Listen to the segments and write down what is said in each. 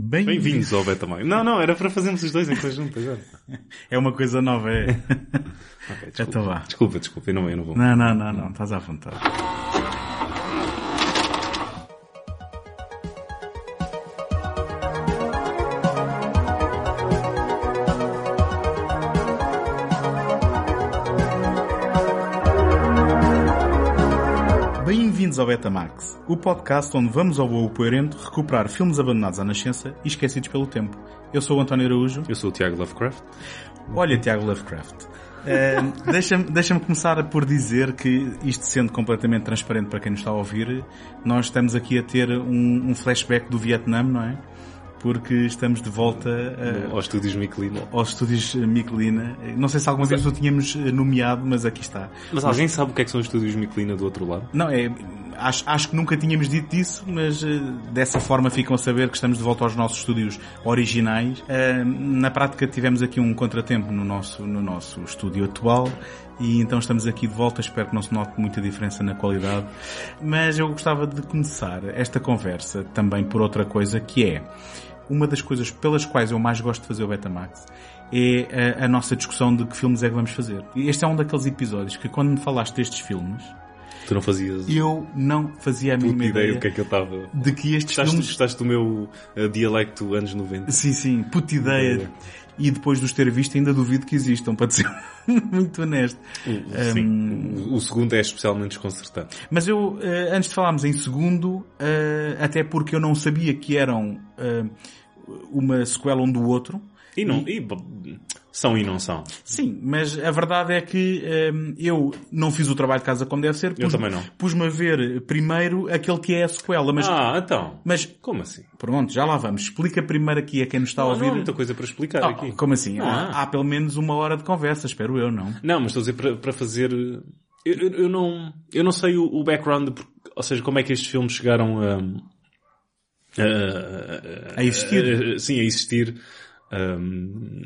Bem-vindos ao Betamax. Não, não, era para fazermos os dois em conjunto agora. É uma coisa nova, é. Ok, desculpa. Então vá. Desculpa, desculpa, eu não, eu não vou. Não, não, não, não, estás à vontade. Bem-vindos ao Betamax, o podcast onde vamos ao voo poerento recuperar filmes abandonados à nascença e esquecidos pelo tempo. Eu sou o António Araújo. Eu sou o Tiago Lovecraft. Olha, Tiago Lovecraft. Uh, Deixa-me deixa começar por dizer que, isto sendo completamente transparente para quem nos está a ouvir, nós estamos aqui a ter um, um flashback do Vietnã, não é? Porque estamos de volta uh, Aos estúdios Michelin. aos estúdios Michelina. Não sei se alguma vez o tínhamos eh, nomeado, mas aqui está. Mas alguém sabe o que é que são os estúdios Michelin do outro lado? Não, é, acho, acho que nunca tínhamos dito isso, mas eh, dessa forma ficam a saber que estamos de volta aos nossos estúdios originais. Eh, na prática tivemos aqui um contratempo no nosso, no nosso estúdio atual e então estamos aqui de volta. Espero que não se note muita diferença na qualidade. Mas eu gostava de começar esta conversa também por outra coisa que é uma das coisas pelas quais eu mais gosto de fazer o Betamax é a, a nossa discussão de que filmes é que vamos fazer. Este é um daqueles episódios que quando me falaste destes filmes, Tu não fazias eu não fazia a mínima ideia ideia do que é que eu estava. de que estes Gostaste, filmes... gostaste do meu uh, dialecto anos 90? Sim, sim, puta ideia. E depois de os ter visto ainda duvido que existam, para ser muito honesto. Sim. O, o segundo é especialmente desconcertante. Mas eu, eh, antes de falarmos em segundo, eh, até porque eu não sabia que eram uma sequela um do outro, E não, e, b- são e não são. Sim, mas a verdade é que hum, eu não fiz o trabalho de casa como deve ser. Eu também não. Pus-me a ver primeiro aquele que é a sequela, mas, Ah, então. mas Como assim? pronto, já lá vamos. Explica primeiro aqui a quem nos está a Não, ouvir. não há muita coisa para explicar Ah, aqui. como assim? Não há, há. há pelo menos uma hora de conversa, espero eu, não? Não, mas estou a dizer para, para fazer. Eu, eu, eu não, eu não sei o, o background, de- ou seja, como é que estes filmes chegaram a. a, existir. sim, a existir. Um,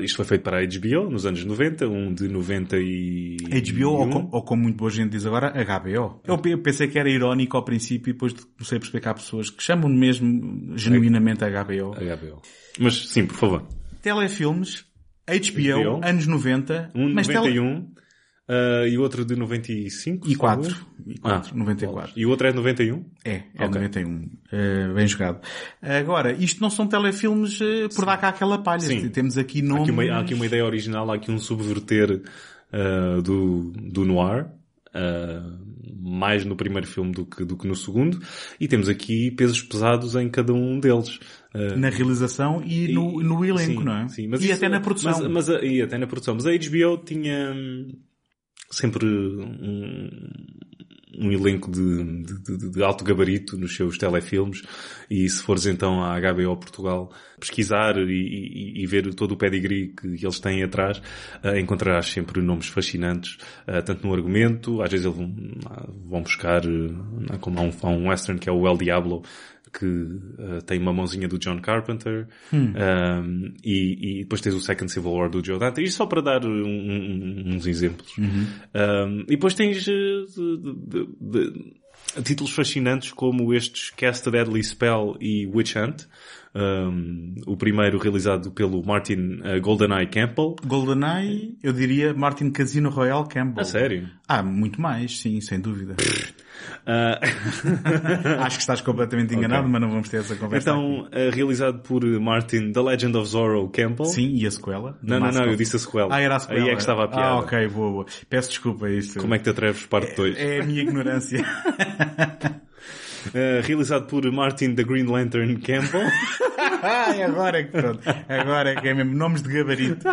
isto foi feito para a HBO nos anos 90, um de 90 e. HBO, ou, com- ou como muito boa gente diz agora, HBO. Eu pe- pensei que era irónico ao princípio e depois comecei a perceber que há pessoas que chamam mesmo genuinamente HBO. HBO. Mas sim, por favor. Telefilmes, HBO, HBO. anos 90, Um mas tele- 91 uh, e outro de 95. E salvo 4. erro. E 4, Ah, 94. E o outro é de 91? É, é Ok. 91. Eh, bem jogado. Agora, isto não são telefilmes eh, por dar cá aquela palha. Sim. Temos aqui Há nomes... aqui, uma, há aqui uma ideia original, há aqui um subverter uh, do, do noir, uh, mais no primeiro filme do que, do que no segundo, e temos aqui pesos pesados em cada um deles. Uh, Na realização e, no, no elenco, sim, não é? Sim, mas e isso- até na produção. Mas, mas a- e até na produção. Mas a HBO tinha hum, sempre um, um elenco de, de- de- alto gabarito nos seus telefilmes. E se fores então à HBO Portugal pesquisar e, e- e ver todo o pedigree que eles têm atrás, eh, encontrarás sempre nomes fascinantes, eh, tanto no argumento, às vezes eles vão, vão buscar, eh, como há um, há um western que é o El Diablo, que eh, tem uma mãozinha do John Carpenter um, e, e depois tens o Second Civil War do Joe Dante. Isto só para dar um- uns exemplos. Um, e depois tens eh, de- de- de- títulos fascinantes como estes Cast a Deadly Spell e Witch Hunt. Um, o primeiro realizado pelo Martin uh, GoldenEye Campbell. GoldenEye, eu diria Martin Casino Royale Campbell. A sério? Ah, muito mais, sim, sem dúvida. Uh, Acho que estás completamente enganado, Ok. mas não vamos ter essa conversa então, uh, realizado por Martin The Legend of Zorro Campbell. aqui. Sim, e a sequela? Não, não, não, eu disse a sequela. Ah, era a sequela. Aí é que estava a piada. Ah, ok, boa, boa. Peço desculpa isto. Como é que te atreves, parte 2? É a minha ignorância. Uh, realizado por Martin The Green Lantern Campbell. Ai, agora é que pronto. Agora é que é mesmo nomes de gabarito.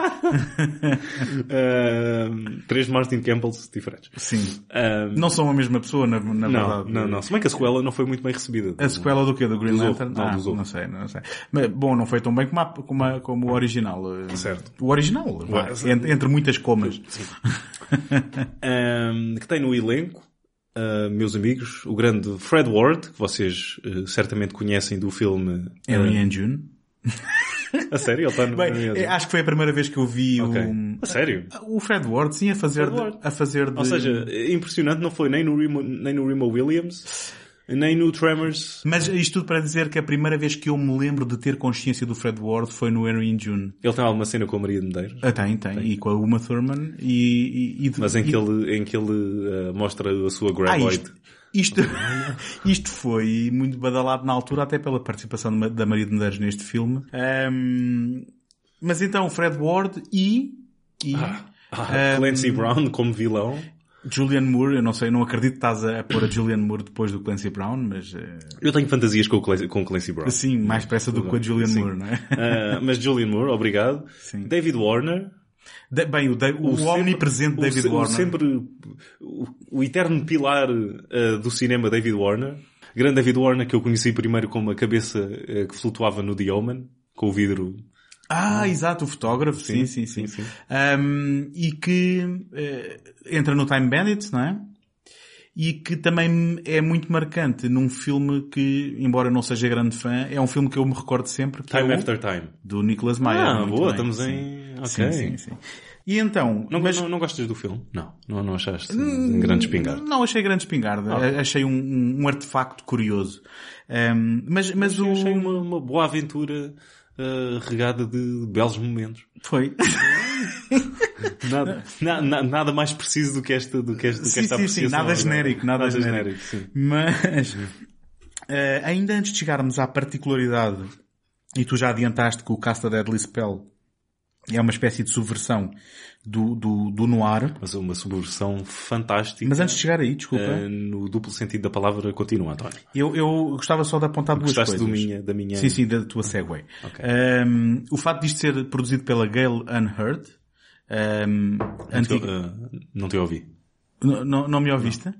Uh, três Martin Campbells diferentes. Sim. Uh, Não são a mesma pessoa, na, na não, verdade. não, não. Se bem que a sequela não foi muito bem recebida. A sequela do quê? Do Green. Lantern? Não, ah, não sei, não sei. Mas, bom, não foi tão bem como, a, como, a- como o original. eh, Certo. O original, Ué, entre, entre muitas comas. Um, que tem no elenco, uh, meus amigos, o grande Fred Ward, que vocês uh, certamente conhecem do filme... Henry uh, and June. a sério? Ele está no... Bem, eh, acho que foi a primeira vez que eu vi Ok. o... A sério? O Fred Ward, sim, a fazer, de, a fazer de... Ou seja, impressionante não foi nem no Remo, nem no Remo Williams, Nem no Tremors. Mas isto tudo para dizer que a primeira vez que eu me lembro de ter consciência do Fred Ward foi no Henry in June. Ele tem alguma cena com a Maria de Medeiros? Ah, tem, tem, E com a Uma Thurman e... e, e Mas em e- que ele, em que ele uh, mostra a sua Ah, graboid. isto, isto, isto foi muito badalado na altura, até pela participação da Maria de Medeiros neste filme. Ahm, mas então, o Fred Ward e... e Ah, ahm, Clancy Brown como vilão. Julian Moore, eu não sei, não acredito que estás a, pôr a Julian Moore depois do Clancy Brown, mas... eh, Eu tenho fantasias com o Clancy, com o Clancy Brown. Sim, mais depressa do que com a Julian Sim. Moore, não é? Uh, mas Julian Moore, obrigado. Sim. David Warner. Da- Bem, o, o, sempre- omnipresente o David o Warner. sempre, o, o eterno pilar uh, do cinema David Warner. Grande David Warner que eu conheci primeiro como a cabeça uh, que flutuava no The Omen, com o vidro. Ah, exato, o fotógrafo, sim, sim, sim. sim, sim. Um, e que eh, entra no Time Bandits, não é? E que também é muito marcante num filme que, embora eu não seja grande fã, é um filme que eu me recordo sempre, que Time é After Time. do Nicholas Meyer. Ah, boa, bem, estamos sim. em... Ok. Sim, sim, sim. E então, Não, mas não, não gostas do filme? Não. Não, não achaste um grande espingarda? não achei grande espingarda, Ah. achei um, um- artefacto curioso. Um, mas, mas o... Achei uma, uma boa aventura uh, regada de belos momentos. Foi. Nada, na- na- nada mais preciso do que esta, do que esta, do que Sim, esta sim, sim, apreciação. nada genérico, nada, genérico. sim. Mas, eh, ainda antes de chegarmos à particularidade, e tu já adiantaste que o Casta Deadly Spell é uma espécie de subversão do, do, do noir. Mas uma subversão fantástica. Mas antes de chegar aí, desculpa, uh, no duplo sentido da palavra, continua, António. eu, eu gostava só de apontar duas coisas. do minha, da minha... Sim, sim, da tua segue. Ok. Um, o facto disto ser produzido pela Gail Unheard, um, Não te, antiga... uh, não te ouvi. Não, não, não me ouviste?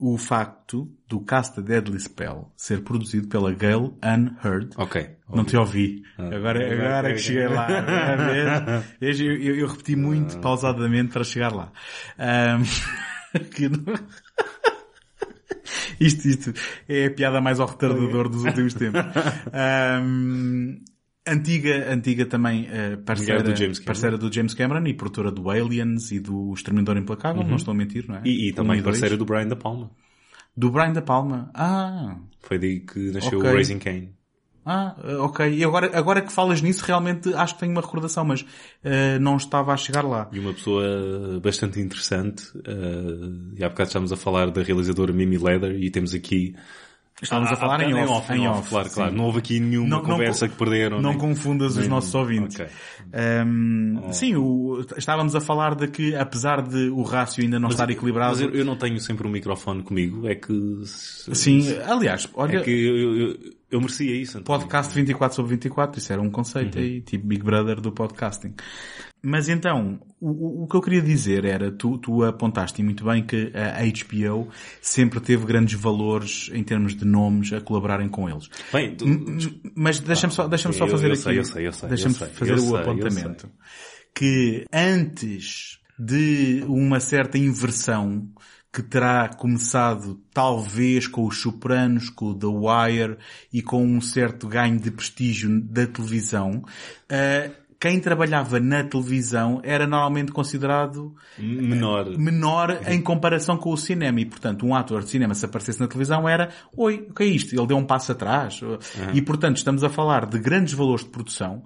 O facto do Casta Deadly Spell ser produzido pela Gail Unheard Ok. Não te ouvi. Agora, agora- agora que cheguei lá. eu, eu, eu repeti muito pausadamente para chegar lá. Ahm, que não- isto, isto é a piada mais ao retardador dos últimos tempos. Ahm, antiga, antiga também eh, parceira, do James Cameron. parceira do James Cameron e produtora do Aliens e do Exterminador Implacável, não estou a mentir, não é? Uhum. E, e Um também dois. parceira do Brian Da Palma. Do Brian Da Palma. Ah, Foi daí que nasceu Ok. o Raising Cane. Ah, eh, ok. E agora, agora que falas nisso, realmente acho que tenho uma recordação, mas eh, não estava a chegar lá. E uma pessoa bastante interessante. Uh, e há bocado estamos a falar da realizadora Mimi Leather e temos aqui... Estávamos Ah, a falar em ah, off. Em off, claro, sim. claro. Não houve aqui nenhuma Não- não conversa co- que perderam. Não nem- confundas os nossos ouvintes. Ok. Ahm, Sim, o- estávamos a falar de que, apesar de o rácio ainda não estar equilibrado... Mas eu, eu não tenho sempre um microfone comigo. É que... Sim, aliás, olha, É que eu, eu, eu, merecia isso. António. podcast 24 sobre 24, isso era um conceito aí, tipo Big Brother do podcasting. Mas então, o, o- que eu queria dizer era, tu, tu apontaste muito bem que a HBO sempre teve grandes valores em termos de nomes a colaborarem com eles. Bem, tu- Mas deixa-me só, deixa-me só fazer eu aqui. sei, eu sei, eu sei, Deixa-me fazer o sei, apontamento. Que antes de uma certa inversão que terá começado talvez com os Sopranos, com o The Wire e com um certo ganho de prestígio da televisão, eh, quem trabalhava na televisão era normalmente considerado menor. menor em comparação com o cinema. E, portanto, um ator de cinema, se aparecesse na televisão, era, oi, o que é isto? Ele deu um passo atrás. E, portanto, estamos a falar de grandes valores de produção,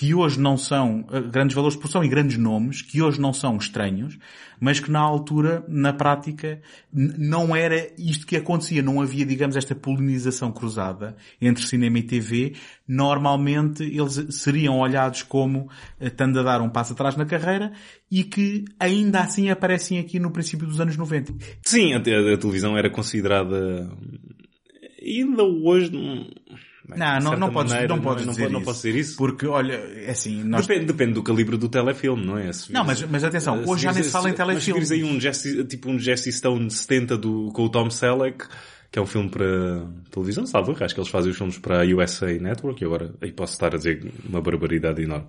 que hoje não são, eh, grandes valores de produção e grandes nomes, que hoje não são estranhos, mas que na altura, na prática, não era isto que acontecia. Não havia, digamos, esta polinização cruzada entre cinema e TV. Normalmente, eles seriam olhados como eh, estando a dar um passo atrás na carreira e que ainda assim aparecem aqui no princípio dos anos 90. Sim, a, a- a televisão era considerada... Ainda hoje... Não, não, não podes, maneira, não podes não, dizer pode- não isso. posso dizer isso. Porque, olha, é assim, nós... Depende, depende do calibre do telefilme, não é? Se Não, mas, mas atenção, se hoje já nem se fala em Mas se telefilme. vires aí um Jesse, tipo um Jesse Stone 70 do, com o Tom Selleck, que é um filme para televisão, salvo. Acho que eles fazem os filmes para a USA Network e agora aí posso estar a dizer uma barbaridade enorme.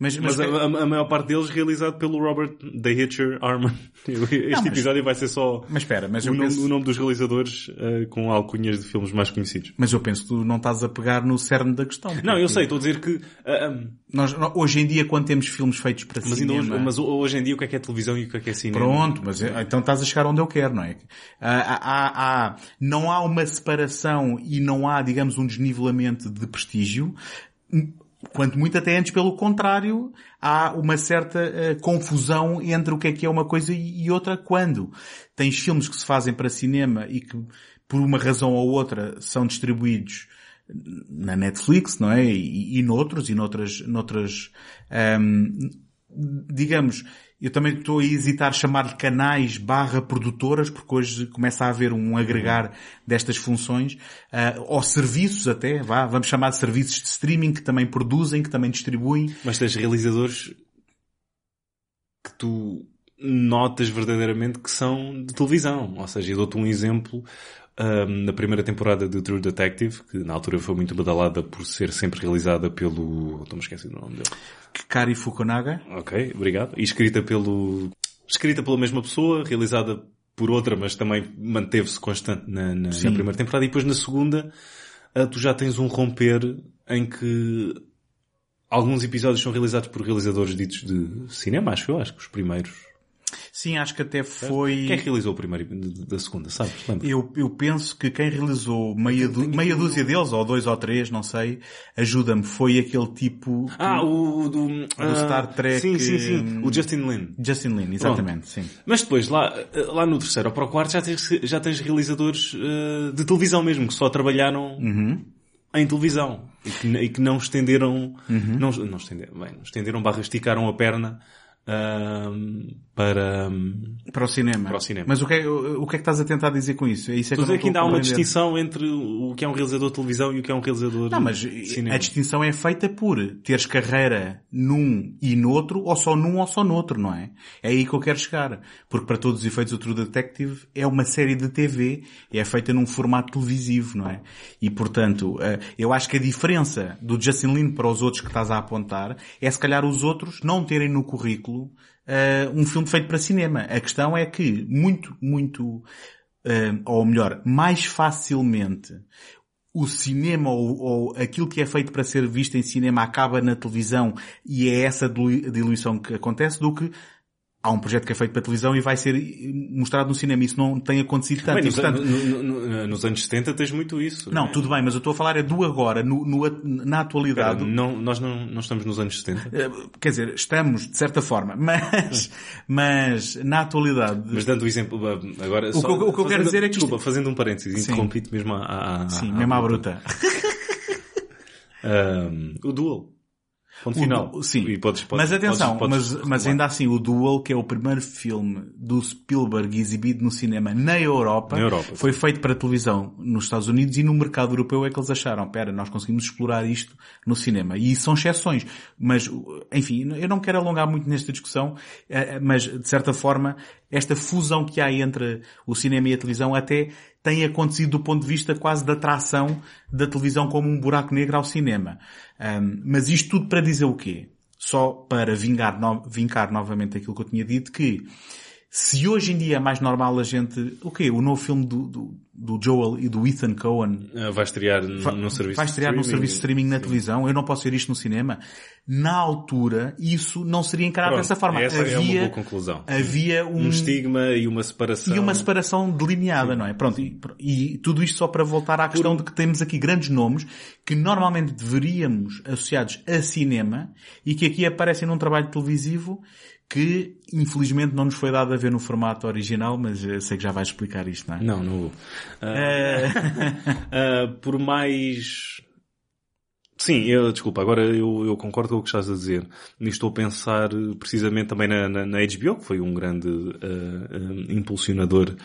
Mas, mas, mas a, a, maior parte deles realizado pelo Robert The Hitcher Arman. Este não, mas, episódio vai ser só mas espera, mas o, nome, penso... o nome dos realizadores uh, com alcunhas de filmes mais conhecidos. Mas eu penso que tu não estás a pegar no cerne da questão. Não, eu sei, estou a dizer que... Uh, um... nós, hoje em dia, quando temos filmes feitos para mas cinema... Hoje, mas hoje em dia o que é que é televisão e o que é que é cinema? Pronto, mas então estás a chegar onde eu quero, não é? Há, há, há, não há uma separação e não há, digamos, um desnivelamento de prestígio Quanto muito até antes, pelo contrário, há uma certa uh, confusão entre o que é que é uma coisa e outra quando tens filmes que se fazem para cinema e que, por uma razão ou outra, são distribuídos na Netflix, não é? E, e noutros, e noutras, noutras, um, digamos, eu também estou a hesitar chamar-lhe canais barra produtoras, porque hoje começa a haver um agregar destas funções, uh, ou serviços até, vá, vamos chamar de serviços de streaming que também produzem, que também distribuem. Mas tens realizadores que tu notas verdadeiramente que são de televisão. Ou seja, eu dou-te um exemplo um, na primeira temporada de True Detective, que na altura foi muito badalada por ser sempre realizada pelo... Estou-me esquecendo o nome dele. Kari Fukunaga. Ok, obrigado. E escrita pelo... Escrita pela mesma pessoa, realizada por outra, mas também manteve-se constante na, na, na, primeira temporada. E depois na segunda, uh, tu já tens um romper em que alguns episódios são realizados por realizadores ditos de cinema, acho eu, acho que os primeiros Sim, acho que até foi... Quem realizou o primeiro da segunda, sabes? Eu, eu penso que quem realizou meia, du... meia dúzia deles, ou dois ou três, não sei, ajuda-me, foi aquele tipo... Que... Ah, o do... do uh, Star Trek... Sim, sim, sim. O Justin Lin. Justin Lin, exatamente, Pronto. sim. Mas depois, lá, lá no terceiro ou para o quarto, já tens, já tens realizadores uh, de televisão mesmo, que só trabalharam... Uhum em televisão e que, e que não estenderam, uhum. não, não estenderam, bem, estenderam barra esticaram a perna para, para o cinema. Para o cinema. Mas o que, é, o, que é que estás a tentar dizer com isso? É isso é que, que ainda há uma distinção entre o que é um realizador de televisão e o que é um realizador não, mas de cinema. A distinção é feita por teres carreira num e noutro, ou só num ou só noutro, não é? É aí que eu quero chegar. Porque para todos os efeitos o True Detective é uma série de TV e é feita num formato televisivo, não é? E portanto, eh, eu acho que a diferença do Justin Lin para os outros que estás a apontar é se calhar os outros não terem no currículo uh, um filme feito para cinema. A questão é que muito, muito, uh, ou melhor, mais facilmente o cinema ou, ou, aquilo que é feito para ser visto em cinema acaba na televisão e é essa diluição que acontece do que há um projeto que é feito para televisão e vai ser mostrado no cinema. Isso não tem acontecido tanto. Bem, nos, portanto, no, no, nos anos 70 tens muito isso. Não, é? tudo bem, mas eu estou a falar é do agora, no, na atualidade. não, nós não, não estamos nos anos 70? Eh, quer dizer, estamos, de certa forma, mas, mas na atualidade... Mas dando o exemplo, agora... O, só, que, o que eu quero dizer é que... Desculpa, fazendo um parênteses, interrompi-te mesmo à, à, Sim, à, mesmo à bruta. um, o Duel. Ponto final. Du... Sim. Podes, podes, mas atenção, podes, mas, mas ainda assim o Duel, que é o primeiro filme do Spielberg exibido no cinema na Europa, na Europa foi feito para televisão nos Estados Unidos e no mercado europeu é que eles acharam, pera, nós conseguimos explorar isto no cinema. E são exceções. Mas, enfim, eu não quero alongar muito nesta discussão, eh, eh, mas de certa forma, esta fusão que há entre o cinema e a televisão até tem acontecido do ponto de vista quase da atração da televisão como um buraco negro ao cinema. Um, mas isto tudo para dizer o quê? Só para vingar, no, vincar novamente aquilo que eu tinha dito, que se hoje em dia é mais normal a gente, o quê? O novo filme do, do, do Joel e do Ethan Cohen uh, vai estrear no, serviço vai estrear serviço de streaming na sim. televisão. Eu não posso ver isto no cinema. Na altura, isso não seria encarado Pronto, dessa forma. Essa havia, é uma boa conclusão. Havia um, um, estigma e uma separação. E uma separação delineada, sim. não é? Pronto. E, e, tudo isto só para voltar à questão Por... de que temos aqui grandes nomes que normalmente deveríamos associados a cinema e que aqui aparecem num trabalho televisivo que infelizmente não nos foi dado a ver no formato original, mas eu sei que já vais explicar isto, não é? Não, não vou. Uh, uh, por mais... Sim, eu, desculpa, agora eu, eu, concordo com o que estás a dizer. Estou a pensar precisamente também na, na, na HBO, que foi um grande uh, impulsionador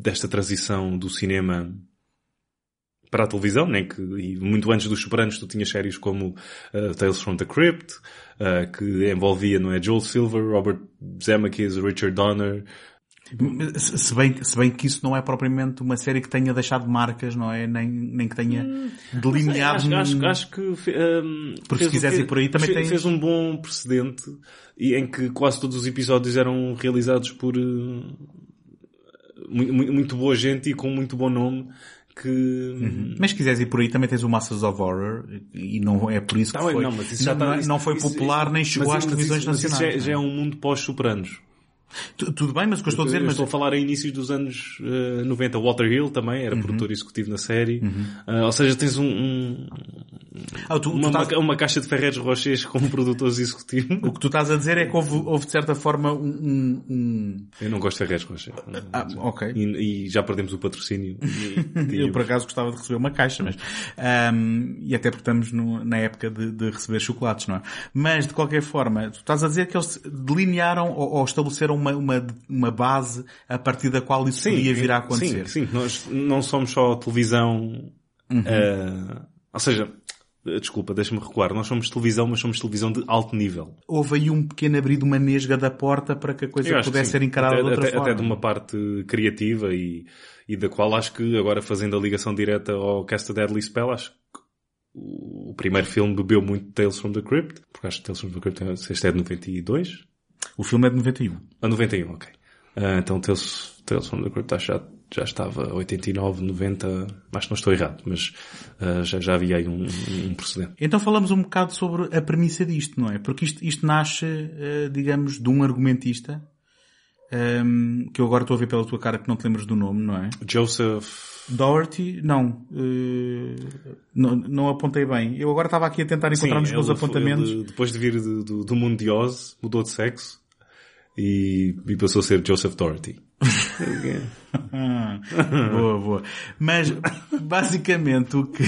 desta transição do cinema para a televisão, nem que e muito antes dos Sopranos tu tinhas séries como Tales from the Crypt, uh, que envolvia, não é, Joel Silver, Robert Zemeckis, Richard Donner, Se bem, se bem que isso não é propriamente uma série que tenha deixado marcas, não é? Nem, nem que tenha delineado... Acho, acho, acho que fe- hum, Porque se fez- quiseres ir por aí, também fe- tens- fez um bom precedente e em que quase todos os episódios eram realizados por uh, mu- mu- muito, boa gente e com muito bom nome que Mas se quiseres ir por aí, também tens o Masters of Horror e não é por isso que Tá bem, foi, não, mas isso já não, tá- não- isso- não foi isso- popular nem chegou às televisões isso nacionais. já, já é um mundo pós-Sopranos. Tu- Tudo bem, mas o que eu estou a dizer, Eu mas estou a falar a inícios dos anos eh, 90. Walter Hill também Uhum. era produtor executivo na série. Ah, ou seja, tens um, um- Ah, tu- tu uma, estás- uma, caixa de Ferreiros Rochers como produtor executivo. o que tu estás a dizer é que houve, houve de certa forma um, um- um- Eu não gosto de Ferreiros Rochers. Ah, ok. E, e já perdemos o patrocínio. E- Eu por acaso gostava de receber uma caixa, mas ahm, e até porque estamos no- na época de, de receber chocolates, não é? Mas de qualquer forma, tu estás a dizer que eles delinearam ou, ou estabeleceram uma, uma, uma base a partir da qual isso podia vir a acontecer. Sim, sim. Nós não somos só televisão. Uhum. ah, ou seja, desculpa, deixa-me recuar. Nós somos televisão, mas somos televisão de alto nível. Houve aí um pequeno abrir de uma nesga da porta para que a coisa pudesse ser encarada até, de outra até, forma. até de uma parte criativa e, e da qual acho que agora fazendo a ligação direta ao Cast a Deadly Spell, acho que o primeiro filme bebeu muito Tales from the Crypt, porque acho que Tales from the Crypt é- este é de 92, O filme é de 91. a 91, ok. Ah, então Tales, Tales from the Crypt acho já, já estava 89, 90, acho que não estou errado, mas ah, já, já havia aí um, um precedente. Então falamos um bocado sobre a premissa disto, não é? Porque isto, isto nasce, eh, digamos, de um argumentista, ehm, que eu agora estou a ver pela tua cara que não te lembras do nome, não é? Joseph, Doherty, não, eh, não, não apontei bem. Eu agora estava aqui a tentar encontrar nos meus apontamentos. ele, depois de vir do, do, do mundo de Oz, mudou de sexo e, e passou a ser Joseph Doherty. Boa, boa. Mas, basicamente, o que,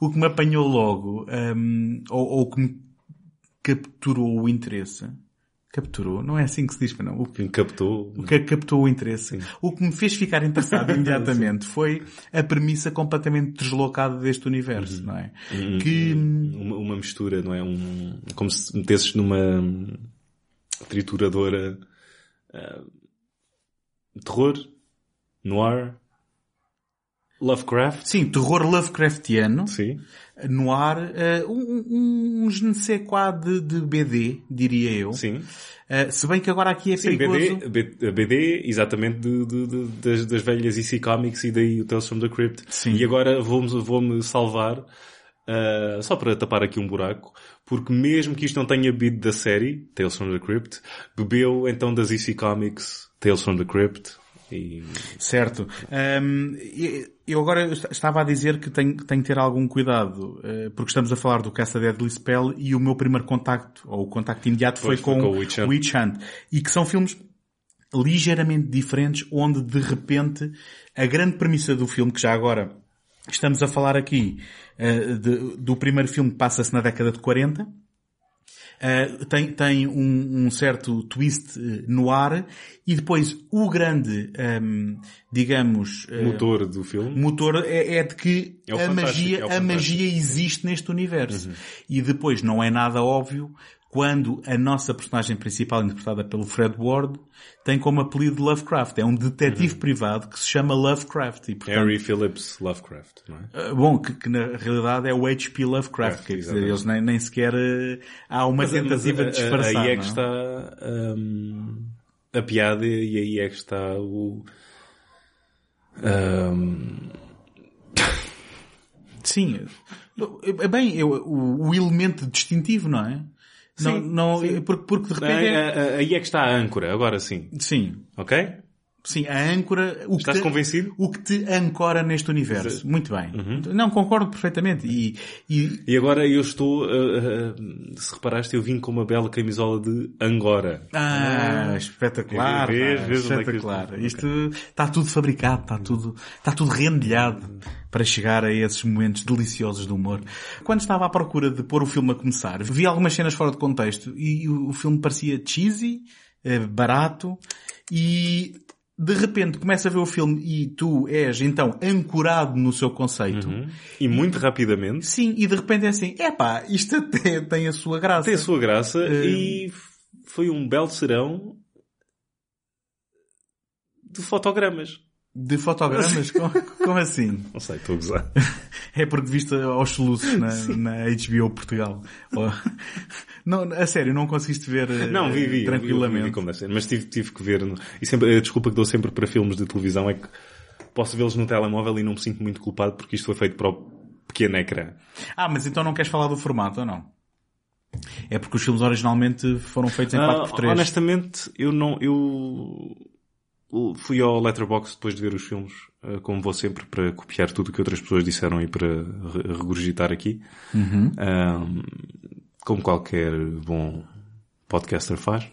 o que me apanhou logo, ehm, ou, ou o que me capturou o interesse, capturou, não é assim que se diz, não, o que Quem captou. O que é que captou o interesse. O que me fez ficar interessado imediatamente foi a premissa completamente deslocada deste universo, não é? Que, Uma, uma mistura, não é? Um, como se metesses numa trituradora ah, terror, noir, Lovecraft. sim, terror Lovecraftiano, Sim. noir, eh, um, um, um je ne sais quoi de, de BD, diria eu. Sim. Eh, se bem que agora aqui é Sim, perigoso. BD, B- BD, exatamente de, de- das, das velhas EC Comics e daí o Tales from the Crypt. Sim. E agora vou-me vou salvar, ah, só para tapar aqui um buraco, porque mesmo que isto não tenha bebido da série, Tales from the Crypt, bebeu então das EC Comics, Tales from the Crypt, e Certo. E- eu agora est- estava a dizer que tenho, tenho que ter algum cuidado, eh, porque estamos a falar do Casta Deadly Spell e o meu primeiro contacto, ou o contacto imediato foi, foi com, com o Witch Hunt. Witch Hunt. E que são filmes ligeiramente diferentes, onde de repente a grande premissa do filme, que já agora estamos a falar aqui eh, de- do primeiro filme que passa-se na década de 40, Uh, tem, tem um, um certo twist uh, no ar e depois o grande, um, digamos, uh, motor do filme. motor é, é de que É o a magia, é a magia existe neste universo. E depois não é nada óbvio quando a nossa personagem principal, interpretada pelo Fred Ward, tem como apelido Lovecraft. É um detetive privado que se chama Lovecraft. E, portanto, Harry Phillips Lovecraft, não é? Uh, Bom, que, que na realidade é o H.P. Lovecraft, É, quer dizer, eles nem, nem sequer uh, há uma Mas, tentativa mas, de a- disfarçar. Aí é que está hum, a piada e aí é que está o... hum, Sim. É bem, eu, o, o elemento distintivo, não é? Não, Sim, não, Porque, porque de repente aí, é... aí é que está a âncora, agora sim. Sim. Ok? Sim, a âncora... O Estás que te, convencido? O que te ancora neste universo. Muito bem. Uhum. Não, concordo perfeitamente. E, e E agora eu estou, uh, uh, se reparaste, eu vim com uma bela camisola de Angora. Ah, espetacular. Vês, é espetacular. isto- Isto está tudo fabricado, está tudo, está tudo rendilhado para chegar a esses momentos deliciosos do humor. Quando estava à procura de pôr o filme a começar, vi algumas cenas fora de contexto e o, o filme parecia cheesy, eh, barato e de repente começa a ver o filme e tu és então ancorado no seu conceito. Uhum. E muito rapidamente Sim, e de repente é assim, epá, isto até tem a sua graça. tem a sua graça Eh, e foi um belo serão de fotogramas. De fotogramas? como, como assim? Não sei, estou a gozar. É porque viste aos soluços na, na HBO Portugal. Não, a sério, não conseguiste ver eh, Não, vi, vi, tranquilamente. vi, vi ser, mas tive, tive que ver. E sempre, a desculpa que dou sempre para filmes de televisão é que posso vê-los no telemóvel e não me sinto muito culpado porque isto foi feito para o pequeno ecrã. Ah, mas então não queres falar do formato ou não? É porque os filmes originalmente foram feitos em Ah, 4x3. honestamente, eu não, eu fui ao Letterboxd depois de ver os filmes, eh, como vou sempre, para copiar tudo o que outras pessoas disseram e para re- regurgitar aqui. Uhum. Ahm, como qualquer bom podcaster faz.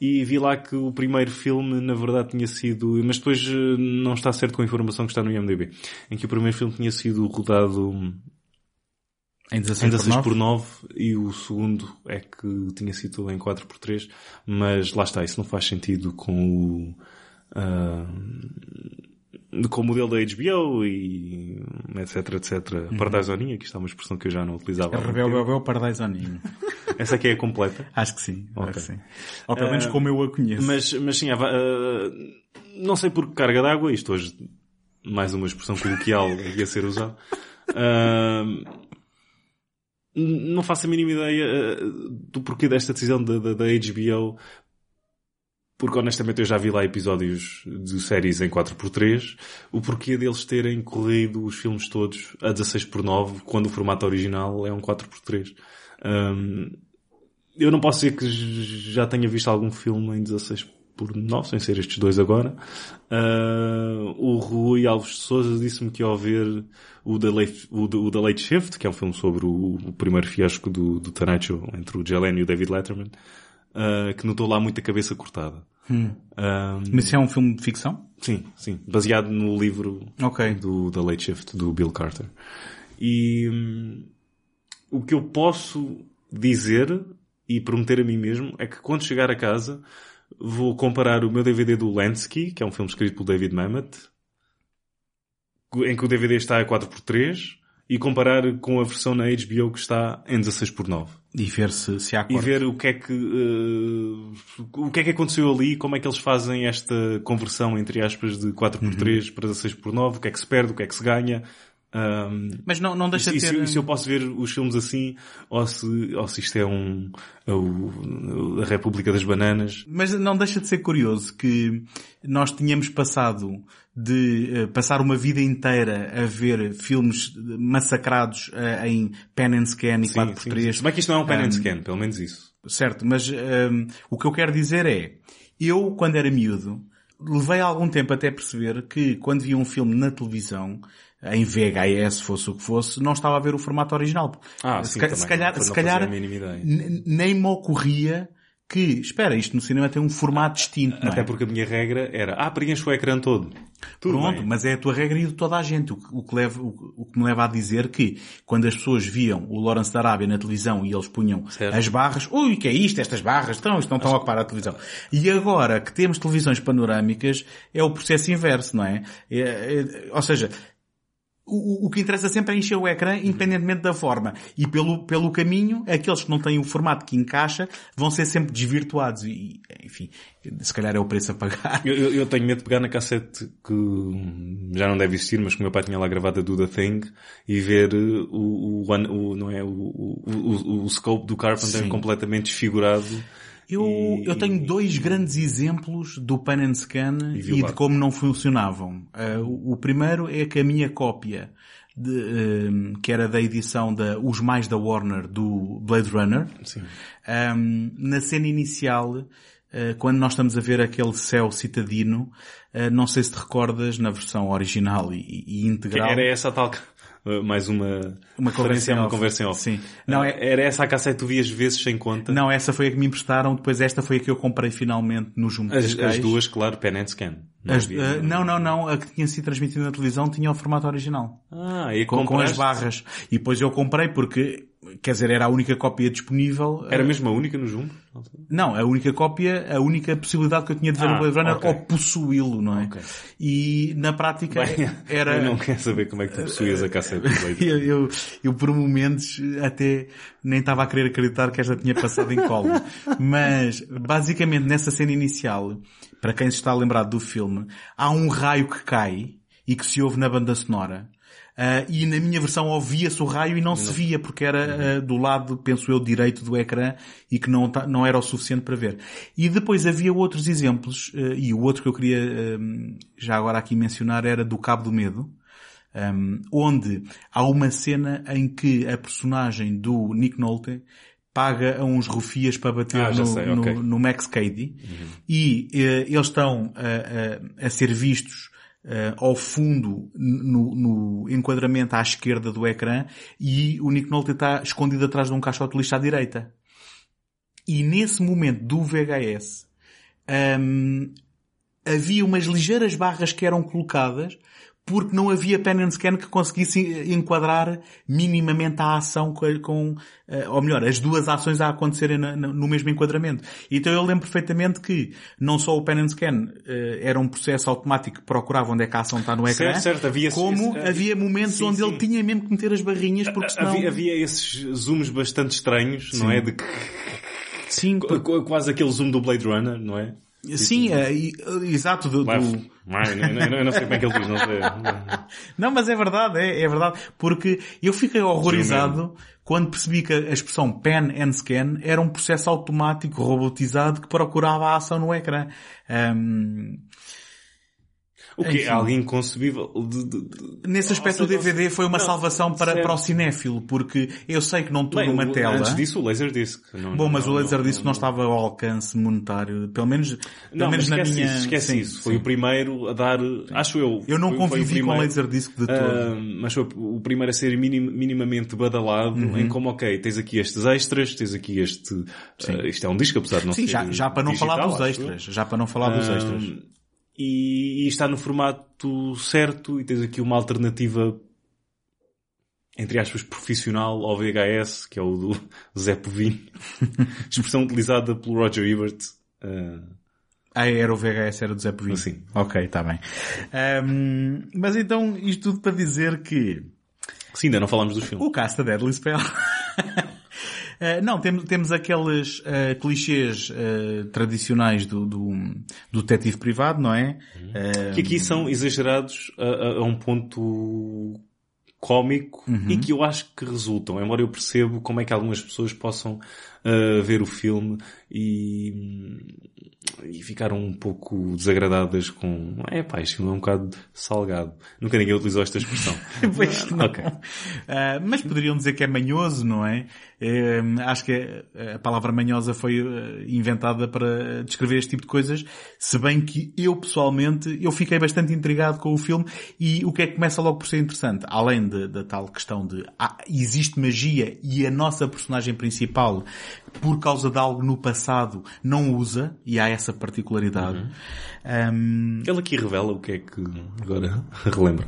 E vi lá que o primeiro filme, na verdade, tinha sido, mas depois eh, não está certo com a informação que está no IMDb, em que o primeiro filme tinha sido rodado Em 16, em 16 por por 9. 9 e o segundo é que tinha sido em 4 por 3 mas lá está, isso não faz sentido com o ah, com o modelo da HBO e etc, etc. Uhum. Paradisoninha, que isto é uma expressão que eu já não utilizava. muito Rebel, on Ninho. Essa aqui é completa. Acho que sim. Acho Ok. que sim. Ou pelo menos Ah, como eu a conheço. Mas, mas sim, ah, não sei por que carga d'água, isto hoje mais uma expressão coloquial aqui a ser usada. Ah, não faço a mínima ideia ah, do porquê desta decisão da, da, da HBO, porque honestamente eu já vi lá episódios de séries em 4x3, o porquê deles terem corrido os filmes todos a 16x9, quando o formato original é um 4x3. Ah, eu não posso dizer que já tenha visto algum filme em 16 por 9, sem ser estes dois agora. Ah, o Rui Alves de Souza disse-me que ao ver o The, Late, o, The- o The Late Shift, que é um filme sobre o, o primeiro fiasco do, do Tonight Show entre o Jalen e o David Letterman, ah, que notou lá muita cabeça cortada. Ah, Mas isso é um filme de ficção? sim, sim. Baseado no livro Ok. do The Late Shift, do Bill Carter. E hum, o que eu posso dizer e prometer a mim mesmo é que quando chegar a casa vou comparar o meu DVD do Lansky, que é um filme escrito pelo David Mamet, em que o DVD está a 4x3, e comparar com a versão na HBO que está em 16x9 E ver se, se há e corte. ver o que é que eh, o que é que aconteceu ali, como é que eles fazem esta conversão entre aspas de 4x3 para 16x9, o que é que se perde, o que é que se ganha. Ahm, Mas não, não deixa e, de se, ter... e se eu posso ver os filmes assim, ou se, ou se isto é um é o- a República das Bananas. Mas não deixa de ser curioso que nós tínhamos passado de eh, passar uma vida inteira a ver filmes massacrados eh, em pen and scan e Sim, 4x3. sim. Se bem que isto não é um pen Ahm, and scan, pelo menos isso. Certo, mas hum, o que eu quero dizer é, eu quando era miúdo, levei algum tempo até perceber que quando via um filme na televisão, em VHS, fosse o que fosse, não estava a ver o formato original. Ah, se, sim, ca- também. se calhar, se calhar nem me ocorria que, espera, isto no cinema tem um formato distinto, não é? Até porque a minha regra era, ah, preencho o ecrã todo. Tudo Pronto, bem. mas é a tua regra e de toda a gente. O que, o que leva, o, o que me leva a dizer que quando as pessoas viam o Lawrence da Arábia na televisão e eles punham Certo. as barras, ui, que é isto, estas barras, então, isto não estão a ocupar a televisão. E agora que temos televisões panorâmicas, é o processo inverso, não é? É- é- ou seja, o, o que interessa sempre é encher o ecrã, independentemente da forma. E pelo, pelo caminho, aqueles que não têm o formato que encaixa vão ser sempre desvirtuados. E, enfim, se calhar é o preço a pagar. Eu, eu- eu tenho medo de pegar na cassete que já não deve existir, mas que o meu pai tinha lá gravada do The Thing e ver o, o, o- não é, o, o, o, o scope do Carpenter Sim. completamente desfigurado. Eu, E- eu tenho dois grandes exemplos do Pan and Scan E e, de como não funcionavam. Ah, o, primeiro é que a minha cópia, de, ehm, que era da edição da Os Mais da Warner do Blade Runner, Sim. ehm, na cena inicial, ah, quando nós estamos a ver aquele céu citadino, ah, não sei se te recordas, na versão original e, e integral. Era essa tal, uh, mais uma, Uma referência a uma off. conversa em off. Sim. Não, é, Era essa a cassete que tu vias vezes sem conta. não, essa foi a que me emprestaram, depois esta foi a que eu comprei finalmente no Jumbo As, as duas, claro, pen and scan. Não As- havia- ah, não, não, não. A que tinha sido transmitida na televisão tinha o formato original. Ah, e Com, com as barras. E depois eu comprei porque quer dizer, era a única cópia disponível. Era mesmo a única no Jumbo? Não, a única cópia, a única possibilidade que eu tinha de ver Ah, o Blade Runner ok. ou possuí-lo, não é? Ok. E na prática Bem, era... Eu não quero saber como é que tu possuías a cassete do Blade. Eu, eu, eu, por momentos até nem estava a querer acreditar que esta tinha passado em colo. Mas basicamente nessa cena inicial, para quem se está lembrado do filme, há um raio que cai e que se ouve na banda sonora. Ah, e na minha versão ouvia-se o raio e não se via porque era ah, do lado, penso eu, direito do ecrã e que não, não era o suficiente para ver. E depois havia outros exemplos, ah, e o outro que eu queria já agora aqui mencionar era do Cabo do Medo, um, onde há uma cena em que a personagem do Nick Nolte paga a uns rufias para bater Ah, no, sei, no- ok. no Max Cady e eh, eles estão a, a- a ser vistos eh, ao fundo no, no enquadramento à esquerda do ecrã e o Nick Nolte está escondido atrás de um caixote de lixo à direita. E nesse momento do VHS hum, havia umas ligeiras barras que eram colocadas porque não havia pen and scan que conseguisse enquadrar minimamente a ação com, com eh, ou melhor, as duas ações a acontecerem no mesmo enquadramento. Então eu lembro perfeitamente que não só o pen and scan eh, era um processo automático que procurava onde é que a ação está no ecrã, Certo, certo, havia- como esse- havia momentos sim, onde sim. ele tinha mesmo que meter as barrinhas porque senão... Havia, havia esses zooms bastante estranhos, não é? De Sim, qu- quase aquele zoom do Blade Runner, não é? Sim, eh, e- exato, do, do-. Ai, não, não- sei como é que ele diz, não sei. Não, mas é verdade, é, é verdade. Porque eu fiquei horrorizado quando percebi que a expressão pen and scan era um processo automático, robotizado, que procurava a ação no ecrã. Ahm, O que é algo inconcebível. De, de- de- nesse aspecto o DVD foi uma não, salvação para, certo. para o cinéfilo, porque eu sei que não estou numa o- tela. Antes disso, o Laserdisc. Não, Bom, mas não, o laser não, disse que não estava ao alcance monetário, pelo menos, pelo Não, menos na minha... isso, esquece Sim, isso. Foi sim. o primeiro a dar, acho eu. Eu não foi- foi o convivi com primeiro- Laserdisc de todo. Ah, mas foi o primeiro a ser minim- minimamente badalado Uhum. em como, ok, tens aqui estes extras, tens aqui este, ah, isto é um disco apesar de não Sim, ser já, já para não digital, falar dos extras. Já para não falar dos Ah, extras. E, e está no formato certo e tens aqui uma alternativa entre aspas profissional ao VHS, que é o do Zé Povinho. Expressão utilizada pelo Roger Ebert. ah, Ah, era o VHS, era do Zé Povinho. Sim. Ok, está bem. Ahm, mas então, isto tudo para dizer que sim, ainda não falámos do filme. o Casta Deadly Spell... Eh, não, temos, temos aqueles eh, clichês eh, tradicionais do, do, do detetive privado, não é? Eh, que aqui são exagerados a, a- a um ponto cómico Uhum. e que eu acho que resultam, embora eu percebo como é que algumas pessoas possam ver o filme e, e ficaram um pouco desagradadas com é pá, filme é um bocado salgado. Nunca ninguém utilizou esta expressão. Pois não. Ok. Ah, mas poderiam dizer que é manhoso, não é? Eh, acho que a palavra manhosa foi eh, inventada para descrever este tipo de coisas, se bem que eu pessoalmente, eu fiquei bastante intrigado com o filme e o que é que começa logo por ser interessante? Além da tal questão de ah, existe magia e a nossa personagem principal, por causa de algo no passado, não usa, e há essa particularidade. Ahm, Ele aqui revela o que é que agora relembra.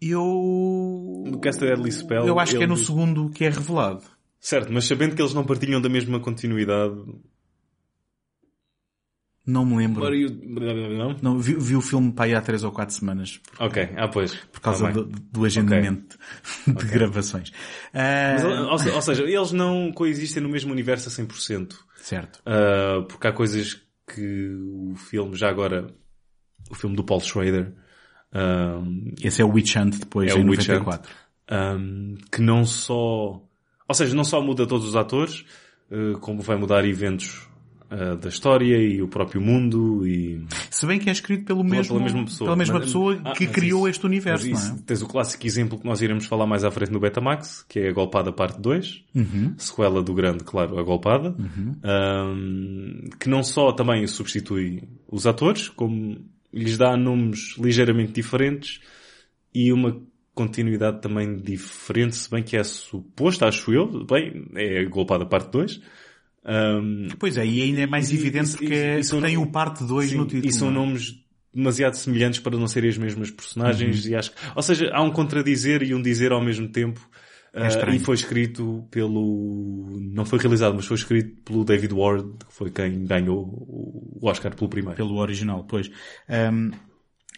eu... No Cast Deadly Spell, Eu acho que é no segundo que é revelado. Certo, mas sabendo que eles não partilham da mesma continuidade. Não me lembro. Eu- Não? Não, vi, vi o filme para aí há três ou quatro semanas, Ok, ah pois. por causa bem. do, do agendamento de gravações. Ah, Mas, ou, se- ou seja, eles não coexistem no mesmo universo a 100%. certo. Ah, porque há coisas que o filme, já agora, o filme do Paul Schrader, ah, Esse é o Witch Hunt depois, É em o Witch 94. um, que não só, ou seja, não só muda todos os atores, uh, como vai mudar eventos uh, da história e o próprio mundo e Se bem que é escrito pelo pela, mesmo, pela mesma pessoa. pela mesma Mas- pessoa ah, que criou isso- este universo, isso, Tens o clássico exemplo que nós iremos falar mais à frente no Betamax, que é a Golpada Parte 2, é? Uhum. sequela do grande, claro, a Golpada, um, que não só também substitui os atores, como lhes dá nomes ligeiramente diferentes e uma continuidade também diferente, se bem que é suposto, acho eu, bem, é a Golpada Parte 2. Um, Pois é, e ainda é mais E- evidente isso- porque é- isso porque tem o parte 2 Sim, no título. E são não é? nomes demasiado semelhantes para não serem as mesmas personagens e acho que, ou seja, há um contradizer e um dizer ao mesmo tempo Uh, e foi escrito pelo, não foi realizado, mas foi escrito pelo David Ward, que foi quem ganhou o Oscar pelo primeiro. Pelo original, pois. Um,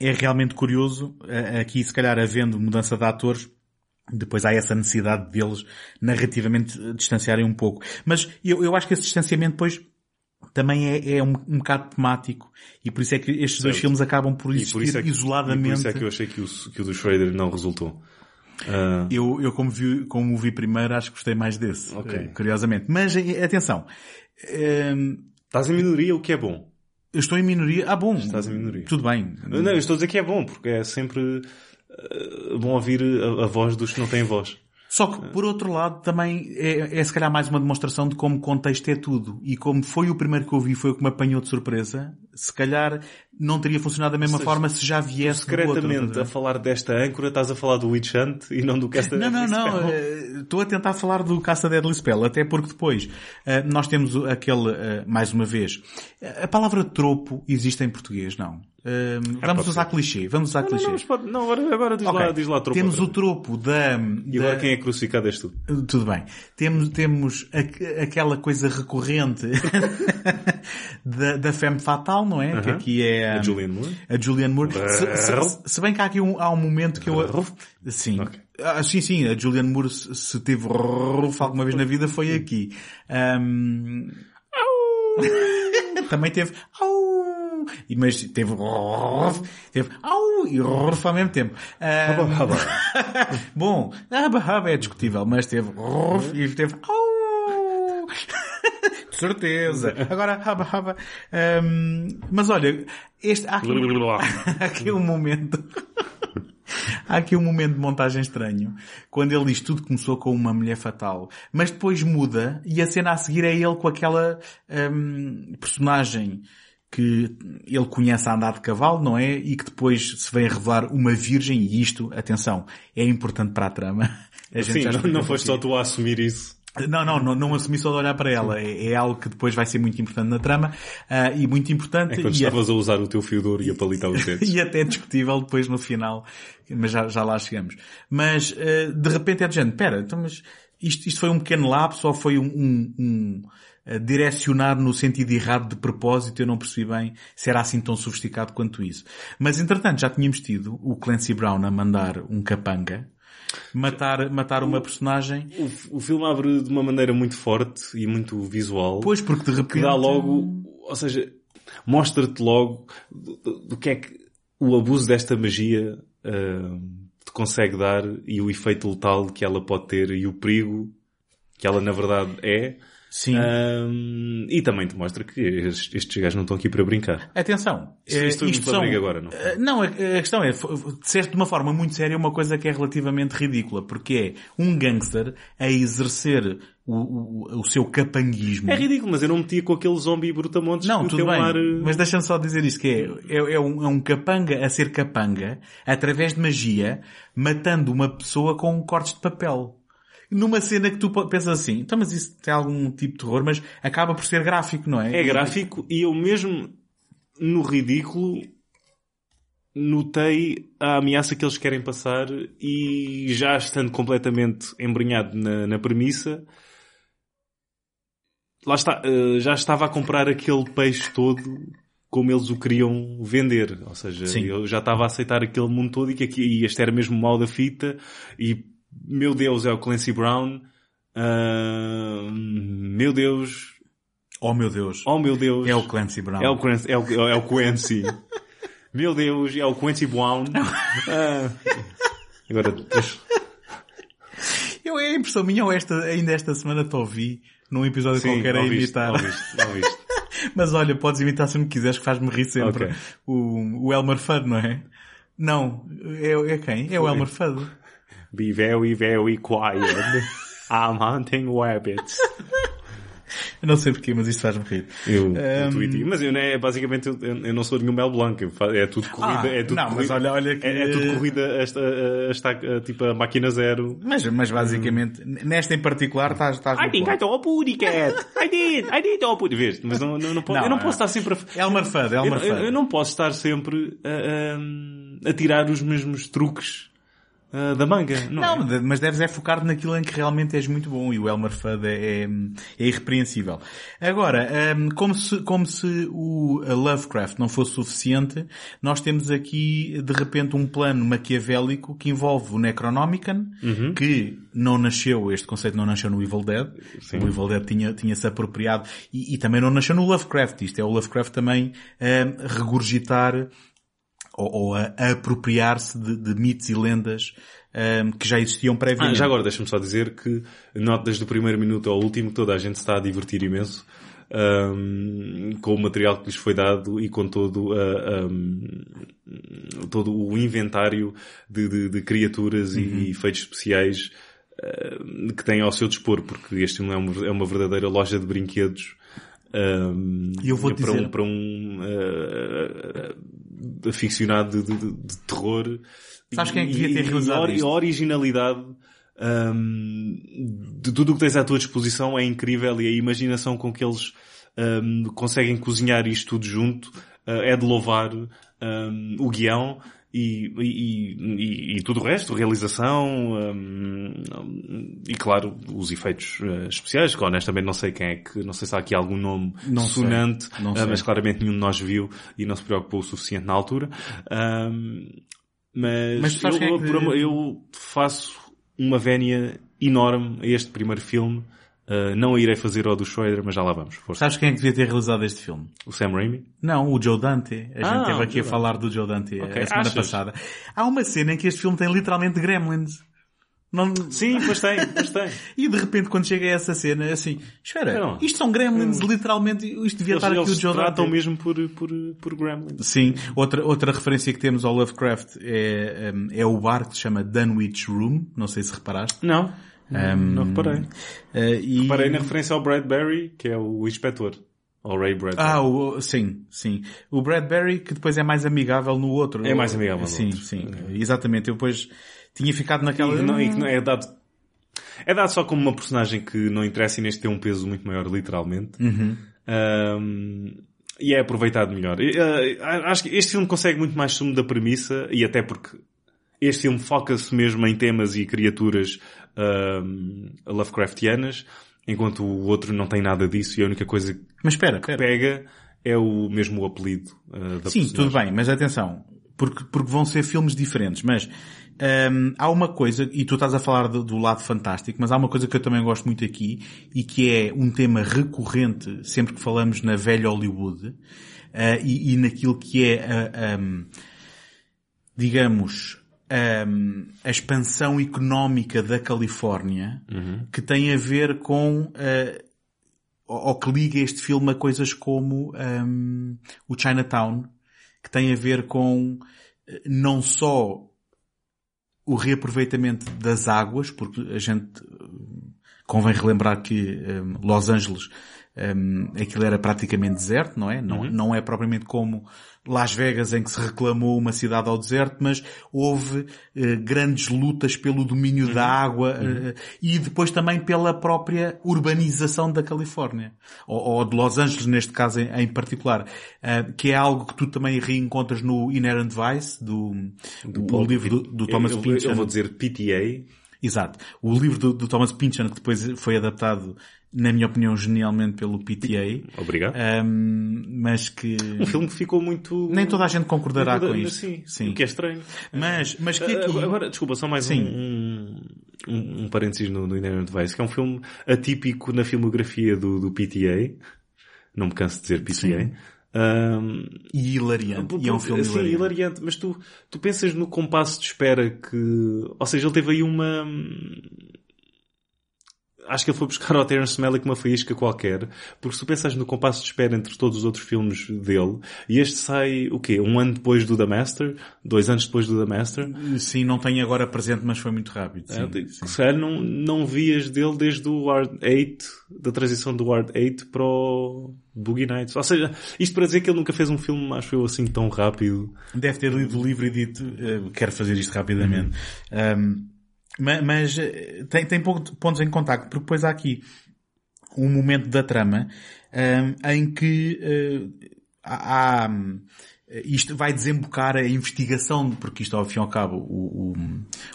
é realmente curioso, aqui se calhar havendo mudança de atores, depois há essa necessidade deles narrativamente distanciarem um pouco. Mas eu, eu acho que esse distanciamento depois também é, é um, um bocado temático e por isso é que estes dois filmes acabam por existir por é que, isoladamente. E por isso é que eu achei que o, que o do Schrader não resultou. Uh... Eu, eu como, vi, como o vi primeiro acho que gostei mais desse, okay. curiosamente. Mas atenção. Um... Estás em minoria, o que é bom. Eu estou em minoria. Ah, bom. Estás em minoria. Tudo bem. Não, eu estou a dizer que é bom, porque é sempre uh, bom ouvir a, a, voz dos que não têm voz. Só que, por outro lado, também é, é se calhar mais uma demonstração de como contexto é tudo. E como foi o primeiro que eu vi, foi o que me apanhou de surpresa, se calhar não teria funcionado da mesma seja, forma se já viesse secretamente outro, a falar desta âncora, estás a falar do Witch Hunt e não do Casta Não, não, não. Eh, estou a tentar falar do Casta Deadly Spell, até porque depois uh, nós temos aquele, uh, mais uma vez, a palavra tropo existe em português, não? Uh, vamos usar clichê, vamos usar não, clichê. Não, pode, não, agora, agora diz, okay. lá, diz lá tropo. Temos o tropo da... E agora da... quem é crucificado és tu? Tudo bem. Temos, temos a, aquela coisa recorrente da, da femme fatal, não é? Uh -huh. Que aqui é a, a Julianne Moore. A Julianne Moore. Se, se, se, bem que há aqui um, há um momento que eu... Sim. Okay. Ah, sim, sim, a Julianne Moore se teve ruf alguma vez na vida foi aqui. Um... Também teve e, mas teve teve au, e ao mesmo tempo. Um, bom, haba haba é discutível, mas teve e teve au. De certeza. Agora, haba haba. Um, mas olha, este, há aqui, há aqui um momento. Há aqui um momento de montagem estranho, quando ele diz tudo começou com uma mulher fatal, mas depois muda e a cena a seguir é ele com aquela um, personagem que ele conhece a andar de cavalo, não é? E que depois se vem a revelar uma virgem, e isto, atenção, é importante para a trama. A Sim, não, não foste só tu a assumir isso. Não, não, não, não assumi só de olhar para ela. É, é, algo que depois vai ser muito importante na trama uh, e muito importante. É quando estavas a... a usar o teu fio e a palitar os dedos. e até discutível depois no final, mas já, já lá chegamos. Mas uh, de repente é de gente, pera, então mas isto, isto foi um pequeno lapso ou foi um, um, um direcionar no sentido errado de propósito, eu não percebi bem se era assim tão sofisticado quanto isso. Mas entretanto já tínhamos tido o Clancy Brown a mandar um capanga, matar, matar uma personagem. O, o filme abre de uma maneira muito forte e muito visual. Pois, porque de repente... Dá logo, ou seja, mostra-te logo do, do, que é que o abuso desta magia uh, te consegue dar e o efeito letal que ela pode ter e o perigo que ela na verdade é Sim. Um, e também te mostra que estes, estes gajos não estão aqui para brincar. Atenção. Isto, isto, eh, isto são, agora, não? Eh, não, a, questão é, disseste de uma forma muito séria uma coisa que é relativamente ridícula, porque é um gangster a exercer o, o, o seu capanguismo. É ridículo, mas eu não metia com aquele zombie brutamontes Não, tudo bem. Ar... Eh, mas deixa-me só dizer isto, que é, é, é, um, é um capanga a ser capanga, através de magia, matando uma pessoa com cortes de papel numa cena que tu pensas assim, então mas isso tem algum tipo de terror, mas acaba por ser gráfico, não é? É gráfico e eu mesmo no ridículo notei a ameaça que eles querem passar e já estando completamente embrenhado na, na premissa, lá está, eh, já estava a comprar aquele peixe todo como eles o queriam vender. Ou seja, Sim. eu já estava a aceitar aquele mundo todo e que aqui, e este era mesmo mal da fita e meu Deus, é o Clancy Brown. Uh, meu Deus. Oh meu Deus. Oh meu Deus. É o Clancy Brown. É o Clancy. É o, é o Quincy. meu Deus, é o Quincy Brown. Uh, agora, Eu, é a impressão minha, ou esta, ainda esta semana te ouvi num episódio Sim, qualquer a imitar. Não viste, não viste. Mas olha, podes imitar se me quiseres, que faz-me rir sempre. Okay. O, o Elmer Fudd, não é? Não. É, é quem? É o Elmer Fudd. Be very, very quiet. I'm hunting rabbits. Eu não sei porquê, mas isto faz-me rir. Eu, um... Mas eu, né, basicamente, eu, eu, não sou nenhum Mel Blanc. É tudo corrida. Ah, é tudo não, corrida, mas olha, olha que... é, é tudo corrida esta, esta, tipo a máquina zero. Mas, mas basicamente, nesta em particular, estás, estás I think I told Puri Cat. I did. I did. Vês? Mas não, não, não, posso, não, eu não posso estar sempre a... Elmer Fudd, Elmer Fudd. Eu, eu, não posso estar sempre a, a, a tirar os mesmos truques uh, da manga, não, não é? mas deves é focar naquilo em que realmente és muito bom e o Elmer Fudd é, é, é irrepreensível. Agora, um, como, se, como se o Lovecraft não fosse suficiente, nós temos aqui de repente um plano maquiavélico que envolve o Necronomicon, Uhum. que não nasceu, este conceito não nasceu no Evil Dead. Sim. O Evil Dead tinha, tinha-se apropriado e, e também não nasceu no Lovecraft. Isto é o Lovecraft também um, regurgitar ou, ou a, a apropriar-se de, de mitos e lendas um, que já existiam Ah, previamente. já agora deixa-me só dizer que noto desde o primeiro minuto ao último toda a gente se está a divertir imenso ahm, com o material que lhes foi dado e com todo, ah, ahm, todo o inventário de, de- de criaturas e efeitos especiais ah, que têm ao seu dispor, porque este filme é uma, é uma verdadeira loja de brinquedos. ahm, E eu para dizer- um, para um ah, aficionado de, de- de terror. Sabes quem é que devia E- ter e- realizado e a- isto? a originalidade hum, de tudo o que tens à tua disposição é incrível e a imaginação com que eles hum, conseguem cozinhar isto tudo junto uh, é de louvar hum, o guião e, e, e- e tudo o resto, realização hum, e claro os efeitos uh, especiais que honestamente não sei quem é que, não sei se há aqui algum nome Não sei. sonante, Não uh, mas claramente nenhum de nós viu e não se preocupou o suficiente na altura. Hum, mas, Mas eu, é que- eu faço uma vénia enorme a este primeiro filme. Uh, não irei fazer ao do Schrader, mas já lá vamos. Força. Sabes quem é que devia ter realizado este filme? O Sam Raimi? Não, o Joe Dante. A gente Ah, esteve o aqui a falar do Joe Dante Ok, a semana achas? passada. Há uma cena em que este filme tem literalmente gremlins. Não... Sim, pois tem, pois tem. E de repente quando chega a essa cena, é assim, espera, Não. isto são gremlins, literalmente, isto devia Eles, estar aqui eles o Joe tratam Dante. mesmo por, por, por Gremlins. Sim, outra, outra referência que temos ao Lovecraft é, um, é o bar que se chama Dunwich Room, não sei se reparaste. Não, não reparei. Uh, e... Reparei na referência ao Bradbury, que é o inspetor. Ao Ray Bradbury. Ah, o, sim, sim. O Bradbury que depois é mais amigável no outro. É mais amigável no Sim, outro. sim. Exatamente. Eu depois tinha ficado naquela... E, não, e que não- é dado é dado só como uma personagem que não interessa e neste tem um peso muito maior literalmente Um, e é aproveitado melhor E, uh, acho que este filme consegue muito mais sumo da premissa e até porque este filme foca-se mesmo em temas e criaturas um, Lovecraftianas enquanto o outro não tem nada disso e a única coisa que Mas espera, espera. pega é o mesmo apelido uh, da Sim, personagem. tudo bem, mas atenção, porque, porque vão ser filmes diferentes, mas hum, há uma coisa, e tu estás a falar do, do lado fantástico, mas há uma coisa que eu também gosto muito aqui, e que é um tema recorrente sempre que falamos na velha Hollywood, ah, e, e naquilo que é, ah, hum, digamos, hum, a expansão económica da Califórnia, que tem a ver com ah, ou ou que liga este filme a coisas como hum, o Chinatown, que tem a ver com eh, não só o reaproveitamento das águas, porque a gente hum, convém relembrar que hum, Los Angeles hum, aquilo era praticamente deserto, não é? Não, não é propriamente como Las Vegas em que se reclamou uma cidade ao deserto, mas houve eh, grandes lutas pelo domínio da água eh, e depois também pela própria urbanização da Califórnia. Ou, ou de Los Angeles, neste caso em, em particular. eh, que é algo que tu também reencontras no Inherent Vice, do, o livro do, do Thomas eu, Pynchon. eu vou dizer PTA Exato. O livro do, do Thomas Pynchon, que depois foi adaptado, na minha opinião, genialmente pelo PTA. obrigado Ahm, mas que um filme que ficou muito nem toda a gente concordará Toda- com isto. Sim, Sim. o que é estranho. Mas, mas que Ah, aqui... Agora, desculpa, só mais Sim. um, um, um parênteses no, no Inherent Vice, que é um filme atípico na filmografia do, do PTA. Não me canso de dizer PTA. Sim. Ahm, E hilariante. E é um filme sim, hilariante. hilariante. Mas tu, tu pensas no compasso de espera que... Ou seja, ele teve aí uma... Acho que ele foi buscar ao Terence Malick uma faísca qualquer, porque se tu pensas no compasso de espera entre todos os outros filmes dele, e este sai, o quê? Um ano depois do The Master? Dois anos depois do The Master? Sim, não tenho agora presente, mas foi muito rápido. Sim, É, sim. Se calhar não, não vias dele desde o Hard 8, da transição do Hard 8 para o Boogie Nights. Ou seja, isto para dizer que ele nunca fez um filme, acho eu, assim tão rápido. Deve ter lido o livro e dito, eh, quero fazer isto rapidamente. Ahm, ma- mas eh, tem, tem pontos em contacto, porque depois há aqui um momento da trama ahm, em que eh, há, há, hum, isto vai desembocar a investigação, porque isto ao fim e ao cabo, o, o,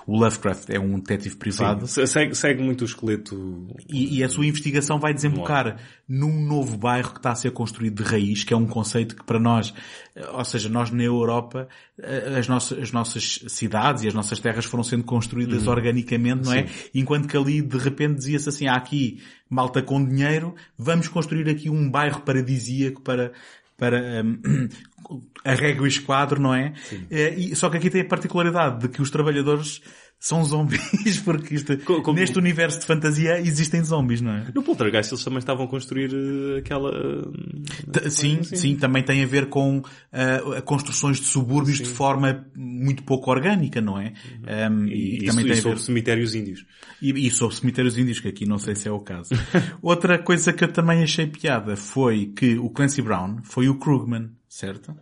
o Lovecraft é um detetive privado. Sim, segue, segue, muito o esqueleto. E, e, a sua investigação vai desembocar num novo bairro que está a ser construído de raiz, que é um conceito que para nós, ou seja, nós na Europa, as nossas, as nossas cidades e as nossas terras foram sendo construídas uhum. organicamente, não é? Sim. Enquanto que ali de repente dizia-se assim, há aqui malta com dinheiro, vamos construir aqui um bairro paradisíaco para, para um, a régua e esquadro, não é? é e, só que aqui tem a particularidade de que os trabalhadores são zombies, porque isto, como, neste universo de fantasia existem zombies, não é? No Poltergeist eles também estavam a construir uh, aquela... Uh, sim, assim. sim, também tem a ver com uh, construções de subúrbios sim. de forma muito pouco orgânica, não é? Um, e, e, também isso, tem e sobre ver... cemitérios índios. E, e sobre cemitérios índios, que aqui não sei se é o caso. Outra coisa que eu também achei piada foi que o Clancy Brown foi o Krugman, certo?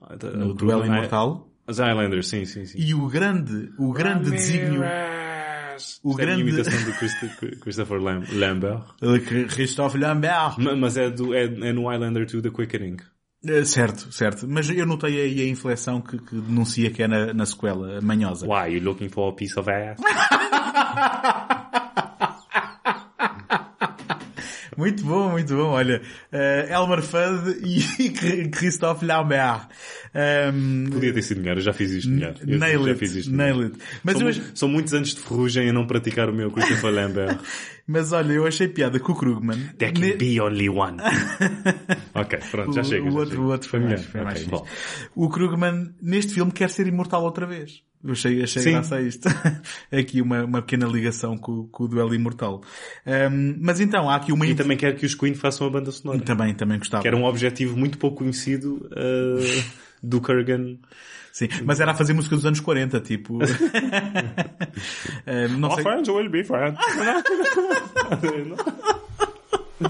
Ah, no Duelo Imortal. As Highlanders, sim, sim, sim. E o grande, o grande desígnio... O grande... É a imitação do Christopher Lambert. Christopher Lambert. Mas é, do, é, é no Highlander 2 da Quickening. É, certo, certo. Mas eu notei aí a inflexão que, que denuncia que é na, na sequela manhosa. Why, you looking for a piece of ass? Muito bom, muito bom. Olha, uh, Elmer Fudd e Christophe Lambert. Um, Podia ter sido melhor, eu já fiz isto melhor. Eu nail já it, fiz isto nail it. Mas são, eu... são muitos anos de ferrugem a não praticar o meu Christopher Lambert. Mas olha, eu achei piada com o Krugman. There can ne... be only one. ok, pronto, já chega. O, outro, o outro foi melhor. Foi okay, mais o Krugman, neste filme, quer ser imortal outra vez. Eu achei, achei graça a isto. aqui uma, uma pequena ligação com, com o duelo imortal. Um, mas então, há aqui uma... E também quero que os Queen façam a banda sonora. Também, também gostava. Que era um objetivo muito pouco conhecido uh, do Kurgan. Sim, mas era a fazer música dos anos 40, tipo... um, não sei... friends will be friends. Um,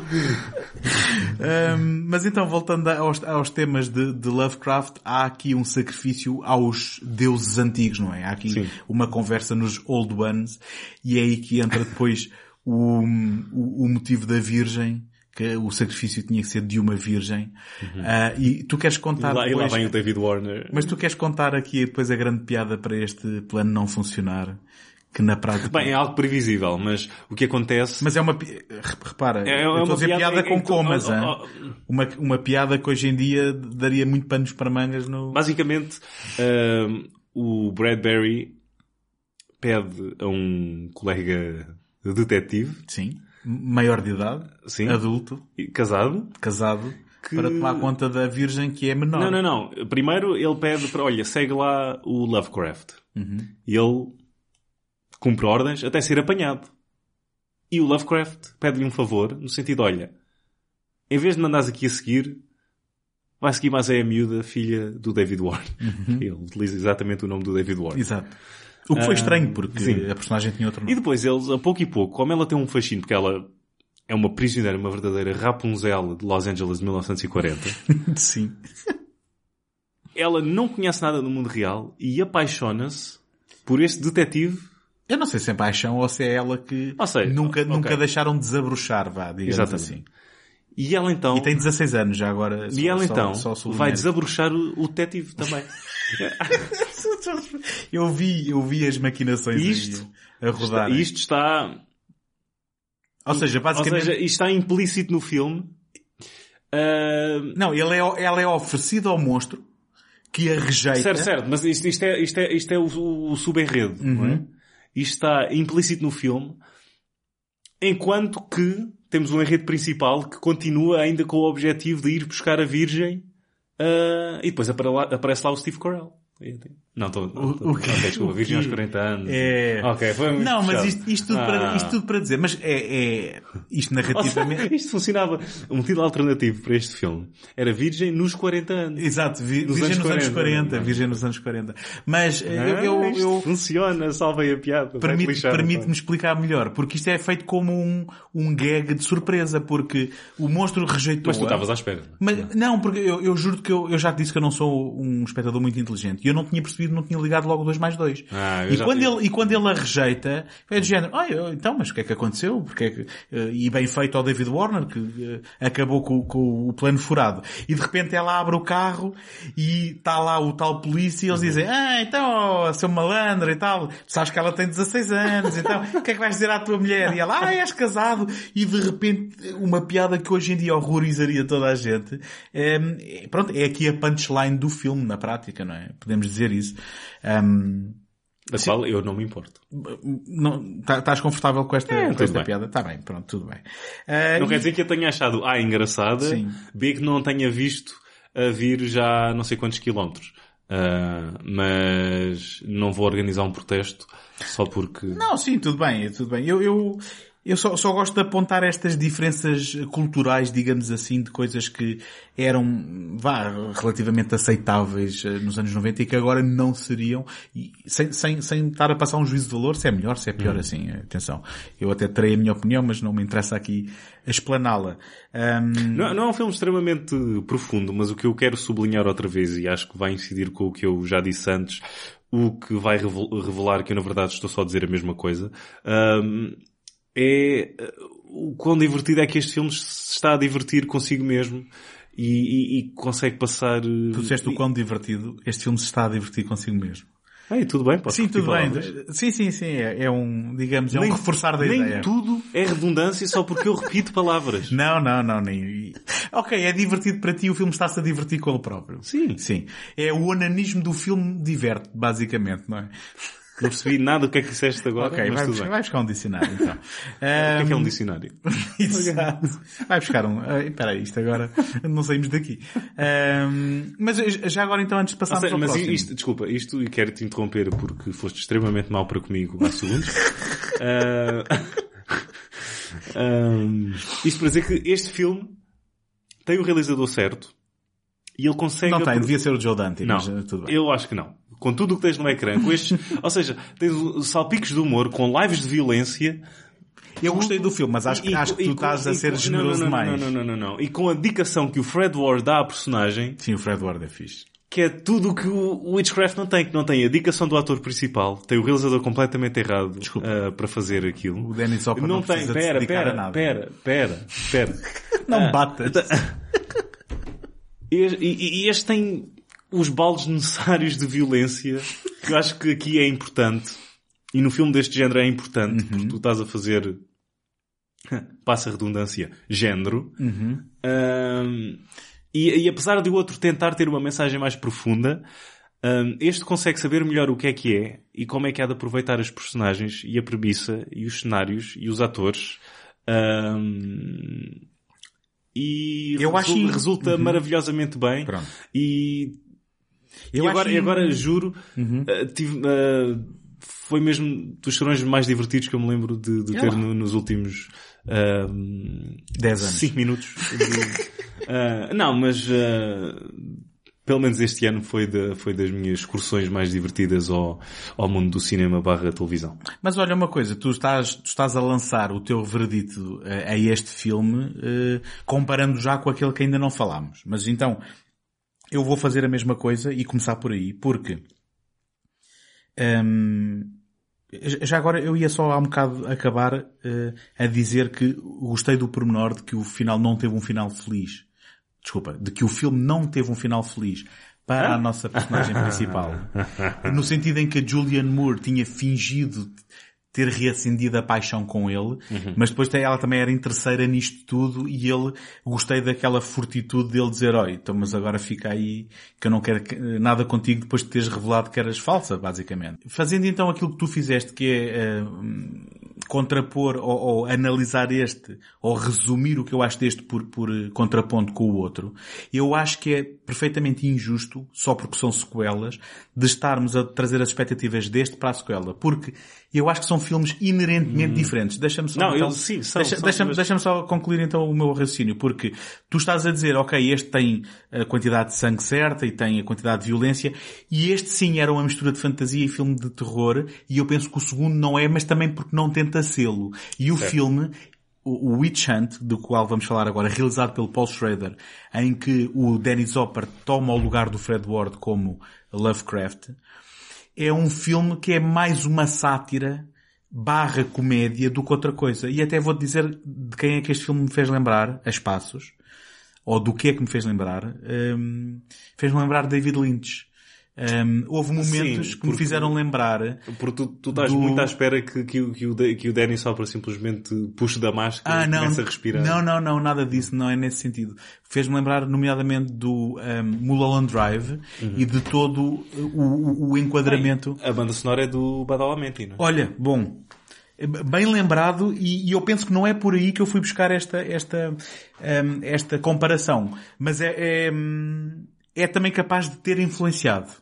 mas então, voltando aos, aos temas de, de, Lovecraft, há aqui um sacrifício aos deuses antigos, não é? Há aqui Sim. uma conversa nos Old Ones, e é aí que entra depois o, o, o motivo da Virgem, que o sacrifício tinha que ser de uma virgem. Uhum. Uh, e tu queres contar e lá, depois... E lá vem o David Warner. Mas tu queres contar aqui depois a grande piada para este plano não funcionar? Que na prática... Bem, é algo previsível, mas o que acontece... Mas é uma... Repara, é, é eu estou a dizer piada, piada com comas, oh, oh, oh. Uma, uma piada que hoje em dia daria muito panos para mangas no... Basicamente, uh, o Bradbury pede a um colega detetive... Sim. Maior de idade. Sim. Adulto. Casado. Casado. Que... Para tomar conta da virgem que é menor. Não, não, não. Primeiro ele pede para, olha, segue lá o Lovecraft. Uhum. E ele cumpre ordens até ser apanhado. E o Lovecraft pede-lhe um favor, no sentido, olha, em vez de mandares aqui a seguir, vai seguir mais é a miúda, filha do David Warren. Uhum. Ele utiliza exatamente o nome do David Warren. Exato. O que foi uh, estranho, porque sim. a personagem tinha outro nome. E depois eles, a pouco e pouco, como ela tem um fascínio, porque ela é uma prisioneira, uma verdadeira Rapunzel de Los Angeles de 1940. sim. Ela não conhece nada do mundo real e apaixona-se por este detetive eu não sei se é paixão ou se é ela que nunca, okay. nunca deixaram desabrochar, vá, digamos Exatamente. assim. E ela então... E tem 16 anos já agora. E ela então só, só vai desabrochar o, o também. eu vi, eu vi as maquinações isto, a rodar. Isto está... Ou seja, basicamente... Ou seja, isto está implícito no filme. Uh... Não, ele é, ela é oferecida ao monstro que a rejeita. Certo, certo, mas isto, isto é, isto é, isto é o, o subenredo, uhum. não é? Isto está implícito no filme, enquanto que temos um enredo principal que continua ainda com o objetivo de ir buscar a Virgem uh, e depois aparece lá o Steve Carell. Não, estou. O, que, okay, desculpa, virgem aos 40 anos. É... Ok, foi muito Não, mas isto, isto, tudo ah. para, isto tudo para dizer, mas é, é isto narrativamente. Seja, isto funcionava. Um título alternativo para este filme era Virgem nos 40 anos. Exato, vi, Virgem anos nos 40, anos 40. Virgem nos anos 40. Mas ah, eu, eu, eu, Funciona, salvem a piada. Permite-me permite explicar melhor, porque isto é feito como um, um gag de surpresa, porque o monstro rejeitou. Mas tu estavas à espera. Mas, não, porque eu, eu juro que eu, eu já te disse que eu não sou um espectador muito inteligente e eu não tinha percebido marido não tinha ligado logo 2 mais 2. Ah, e, quando tive. ele, e quando ele a rejeita, é do género, ah, então, mas o que é que aconteceu? Porque é que, eh, e bem feito ao David Warner, que eh, acabou com, com o plano furado. E de repente ela abre o carro e está lá o tal polícia e eles dizem, ah, então, oh, seu malandro e tal, tu sabes que ela tem 16 anos, então, o que é que vais dizer à tua mulher? E ela, ah, és casado. E de repente, uma piada que hoje em dia horrorizaria toda a gente. É, pronto, é aqui a punchline do filme, na prática, não é? Podemos dizer isso. Ehm, Da qual eu não me importo. não, tá- estás confortável com esta, É, com esta bem. piada? Está bem, pronto, tudo bem. Ah, Não e- quer dizer que eu tenha achado A engraçada, Sim. B que não tenha visto a vir já não sei quantos quilómetros. Ah, mas não vou organizar um protesto só porque... Não, sim, tudo bem, tudo bem. Eu, eu, eu só, só gosto de apontar estas diferenças culturais, digamos assim, de coisas que eram, vá, relativamente aceitáveis eh, nos anos 90 e que agora não seriam, e sem, sem, sem estar a passar um juízo de valor, se é melhor, se é pior assim, atenção. Eu até terei a minha opinião, mas não me interessa aqui explaná-la. Ahm, Não, não é um filme extremamente profundo, mas o que eu quero sublinhar outra vez, e acho que vai incidir com o que eu já disse antes, o que vai revel- revelar que eu na verdade estou só a dizer a mesma coisa, ahm, é o quão divertido é que este filme se está a divertir consigo mesmo e, e- e consegue passar... uh, tu disseste o quão divertido, este filme se está a divertir consigo mesmo. Ei, tudo bem, posso Sim, tudo bem. Sim, sim, sim. É, é um, digamos, é um Nem- reforçar da nem ideia. tudo é redundância só porque eu repito palavras. Não, não, não, nem. Ok, é divertido para ti, o filme está-se a divertir com ele próprio. Sim. Sim. É o onanismo do filme diverte, basicamente, não é? Não percebi nada do que é que disseste agora, ok, vai, buscar, vai buscar um dicionário então. O que é que é um dicionário? Exato. Vai buscar um. ah, Espera aí, isto agora não saímos daqui. Ahm, mas já agora então, antes de passarmos seja, ao mas próximo. isto, desculpa, isto, e quero-te interromper porque foste extremamente mal para comigo há segundos. Ah, ahm, isto para dizer que este filme tem o realizador certo e ele consegue... Não tem, devia ser o Joe Dante, Não, mas tudo bem. eu acho que não. Com tudo o que tens no ecrã, com estes, ou seja, tens os salpicos de humor, com lives de violência, Eu gostei do filme, mas acho, que- E- acho que e tu estás a e ser com- generoso não, não, demais. Não, não, não, não, não. E com a dedicação que o Fred Ward dá à personagem, Sim, o Fred Ward é fixe. que é tudo o que o Witchcraft não tem, que não tem a dedicação do ator principal, tem o realizador completamente errado ah, para fazer aquilo. O Dennis Hopper não, não tem, precisa de se pera, a pera, nada. pera, pera, pera. Não Ah, batas. E, e- e este tem os baldes necessários de violência, que eu acho que aqui é importante. E no filme deste género é importante, porque tu estás a fazer, passa a redundância, género. Ahm, e, e apesar de o outro tentar ter uma mensagem mais profunda, ahm, este consegue saber melhor o que é que é e como é que há de aproveitar as personagens e a premissa e os cenários e os atores. Ahm, e Eu acho resu- in- resulta Uhum. maravilhosamente bem. Pronto. E, Eu e agora, agora juro, Uhum. uh, tive, uh, foi mesmo dos chorões mais divertidos que eu me lembro de, de ter lá. no- nos últimos um, 10 anos. 5 minutos. De- uh, não, mas uh, pelo menos este ano foi, da- foi das minhas excursões mais divertidas ao, ao mundo do cinema barra televisão. Mas olha uma coisa, tu estás, tu estás a lançar o teu veredito eh, a este filme, eh, comparando já com aquele que ainda não falámos. Mas então, eu vou fazer a mesma coisa e começar por aí, porque hum, já agora eu ia só há um bocado acabar eh, a dizer que gostei do pormenor de que o final não teve um final feliz. Desculpa, de que o filme não teve um final feliz para a nossa personagem principal. No sentido em que a Julianne Moore tinha fingido ter reacendido a paixão com ele, mas depois ela também era interesseira nisto tudo e ele, gostei daquela fortitude dele dizer, olha, então mas agora fica aí que eu não quero que- nada contigo depois de teres revelado que eras falsa, basicamente. Fazendo então aquilo que tu fizeste, que é eh, contrapor ou, ou analisar este, ou resumir o que eu acho deste por, por eh, contraponto com o outro, eu acho que é perfeitamente injusto, só porque são sequelas, de estarmos a trazer as expectativas deste para a sequela. Porque eu acho que são filmes inerentemente diferentes. Deixa-me só, Não, então, eu- sim, são- deixa, são, mas- deixa-me só concluir então o meu raciocínio, porque tu estás a dizer, ok, este tem a quantidade de sangue certa e tem a quantidade de violência, e este sim era uma mistura de fantasia e filme de terror, e eu penso que o segundo não é, mas também porque não tenta sê-lo. E o filme, o o Witch Hunt, do qual vamos falar agora, realizado pelo Paul Schrader, em que o Dennis Hopper toma o lugar do Fred Ward como Lovecraft, é um filme que é mais uma sátira barra comédia do que outra coisa. E até vou-te dizer de quem é que este filme me fez lembrar, a espaços, ou do que é que me fez lembrar. Um, fez-me lembrar David Lynch. Um, houve momentos Sim, que me fizeram lembrar Porque tu, tu estás Do- muito à espera que, que, o- que, o, que o Danny só para simplesmente puxe da máscara Ah, e não. comece a respirar. Não, não, não, nada disso, não é nesse sentido. Fez-me lembrar, nomeadamente, do um, Mulholland Drive e de todo o, o- enquadramento. A banda sonora é do Badalamenti, não é? Olha, bom, bem lembrado e, e eu penso que não é por aí que eu fui buscar esta, esta, um, esta comparação. Mas é, é, é também capaz de ter influenciado,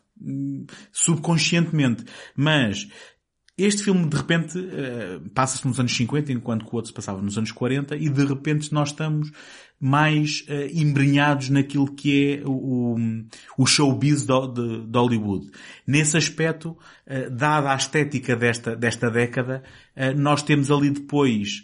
subconscientemente. Mas este filme, de repente, eh, passa-se nos anos 50, enquanto que o outro se passava nos anos 40, e de repente nós estamos mais eh, embrenhados naquilo que é o, o- showbiz do- de, de Hollywood. Nesse aspecto, eh, dada a estética desta, desta década, eh, nós temos ali depois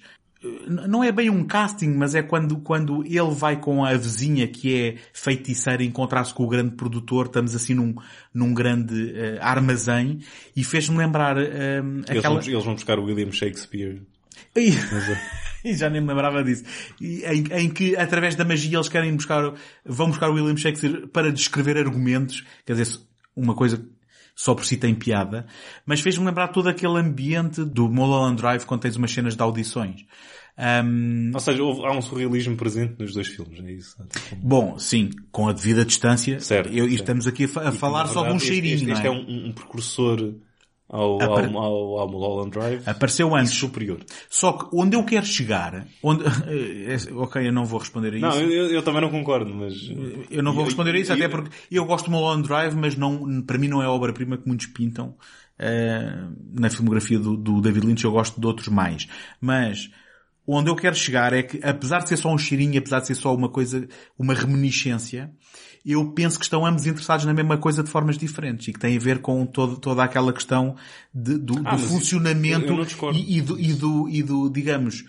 não é bem um casting, mas é quando, quando ele vai com a vizinha que é feiticeira encontrar-se com o grande produtor, estamos assim num, num grande eh, armazém, e fez-me lembrar eh, Eles, aquela... vão, eles vão buscar o William Shakespeare. Mas, é- e já nem me lembrava disso. E Em, em que, através da magia, eles querem buscar, vão buscar o William Shakespeare para descrever argumentos, quer dizer, uma coisa só por si tem piada, mas fez-me lembrar todo aquele ambiente do Mulholland Drive quando tens umas cenas de audições. Ahm, Ou seja, houve- há um surrealismo presente nos dois filmes, é isso? Bom, sim, com a devida distância. Certo, Eu, e certo. estamos aqui a, a falar na só de um verdade, este- cheirinho, Este, este não é é? um, um precursor ao, Apare- ao, ao, ao Mulholland Drive. Apareceu antes. superior. Só que onde eu quero chegar, onde, é- ok, eu não vou responder a isso. Não, eu, eu também não concordo, mas... Eu não vou responder a isso, e- até porque eu gosto do Mulholland Drive, mas não, para mim não é a obra-prima que muitos pintam eh, na filmografia do, do David Lynch. Eu gosto de outros mais. Mas onde eu quero chegar é que, apesar de ser só um cheirinho, apesar de ser só uma coisa, uma reminiscência, eu penso que estão ambos interessados na mesma coisa de formas diferentes e que tem a ver com todo, toda aquela questão de- do, do Ah, isso- funcionamento eu- eu e, e do, e do, e do, digamos,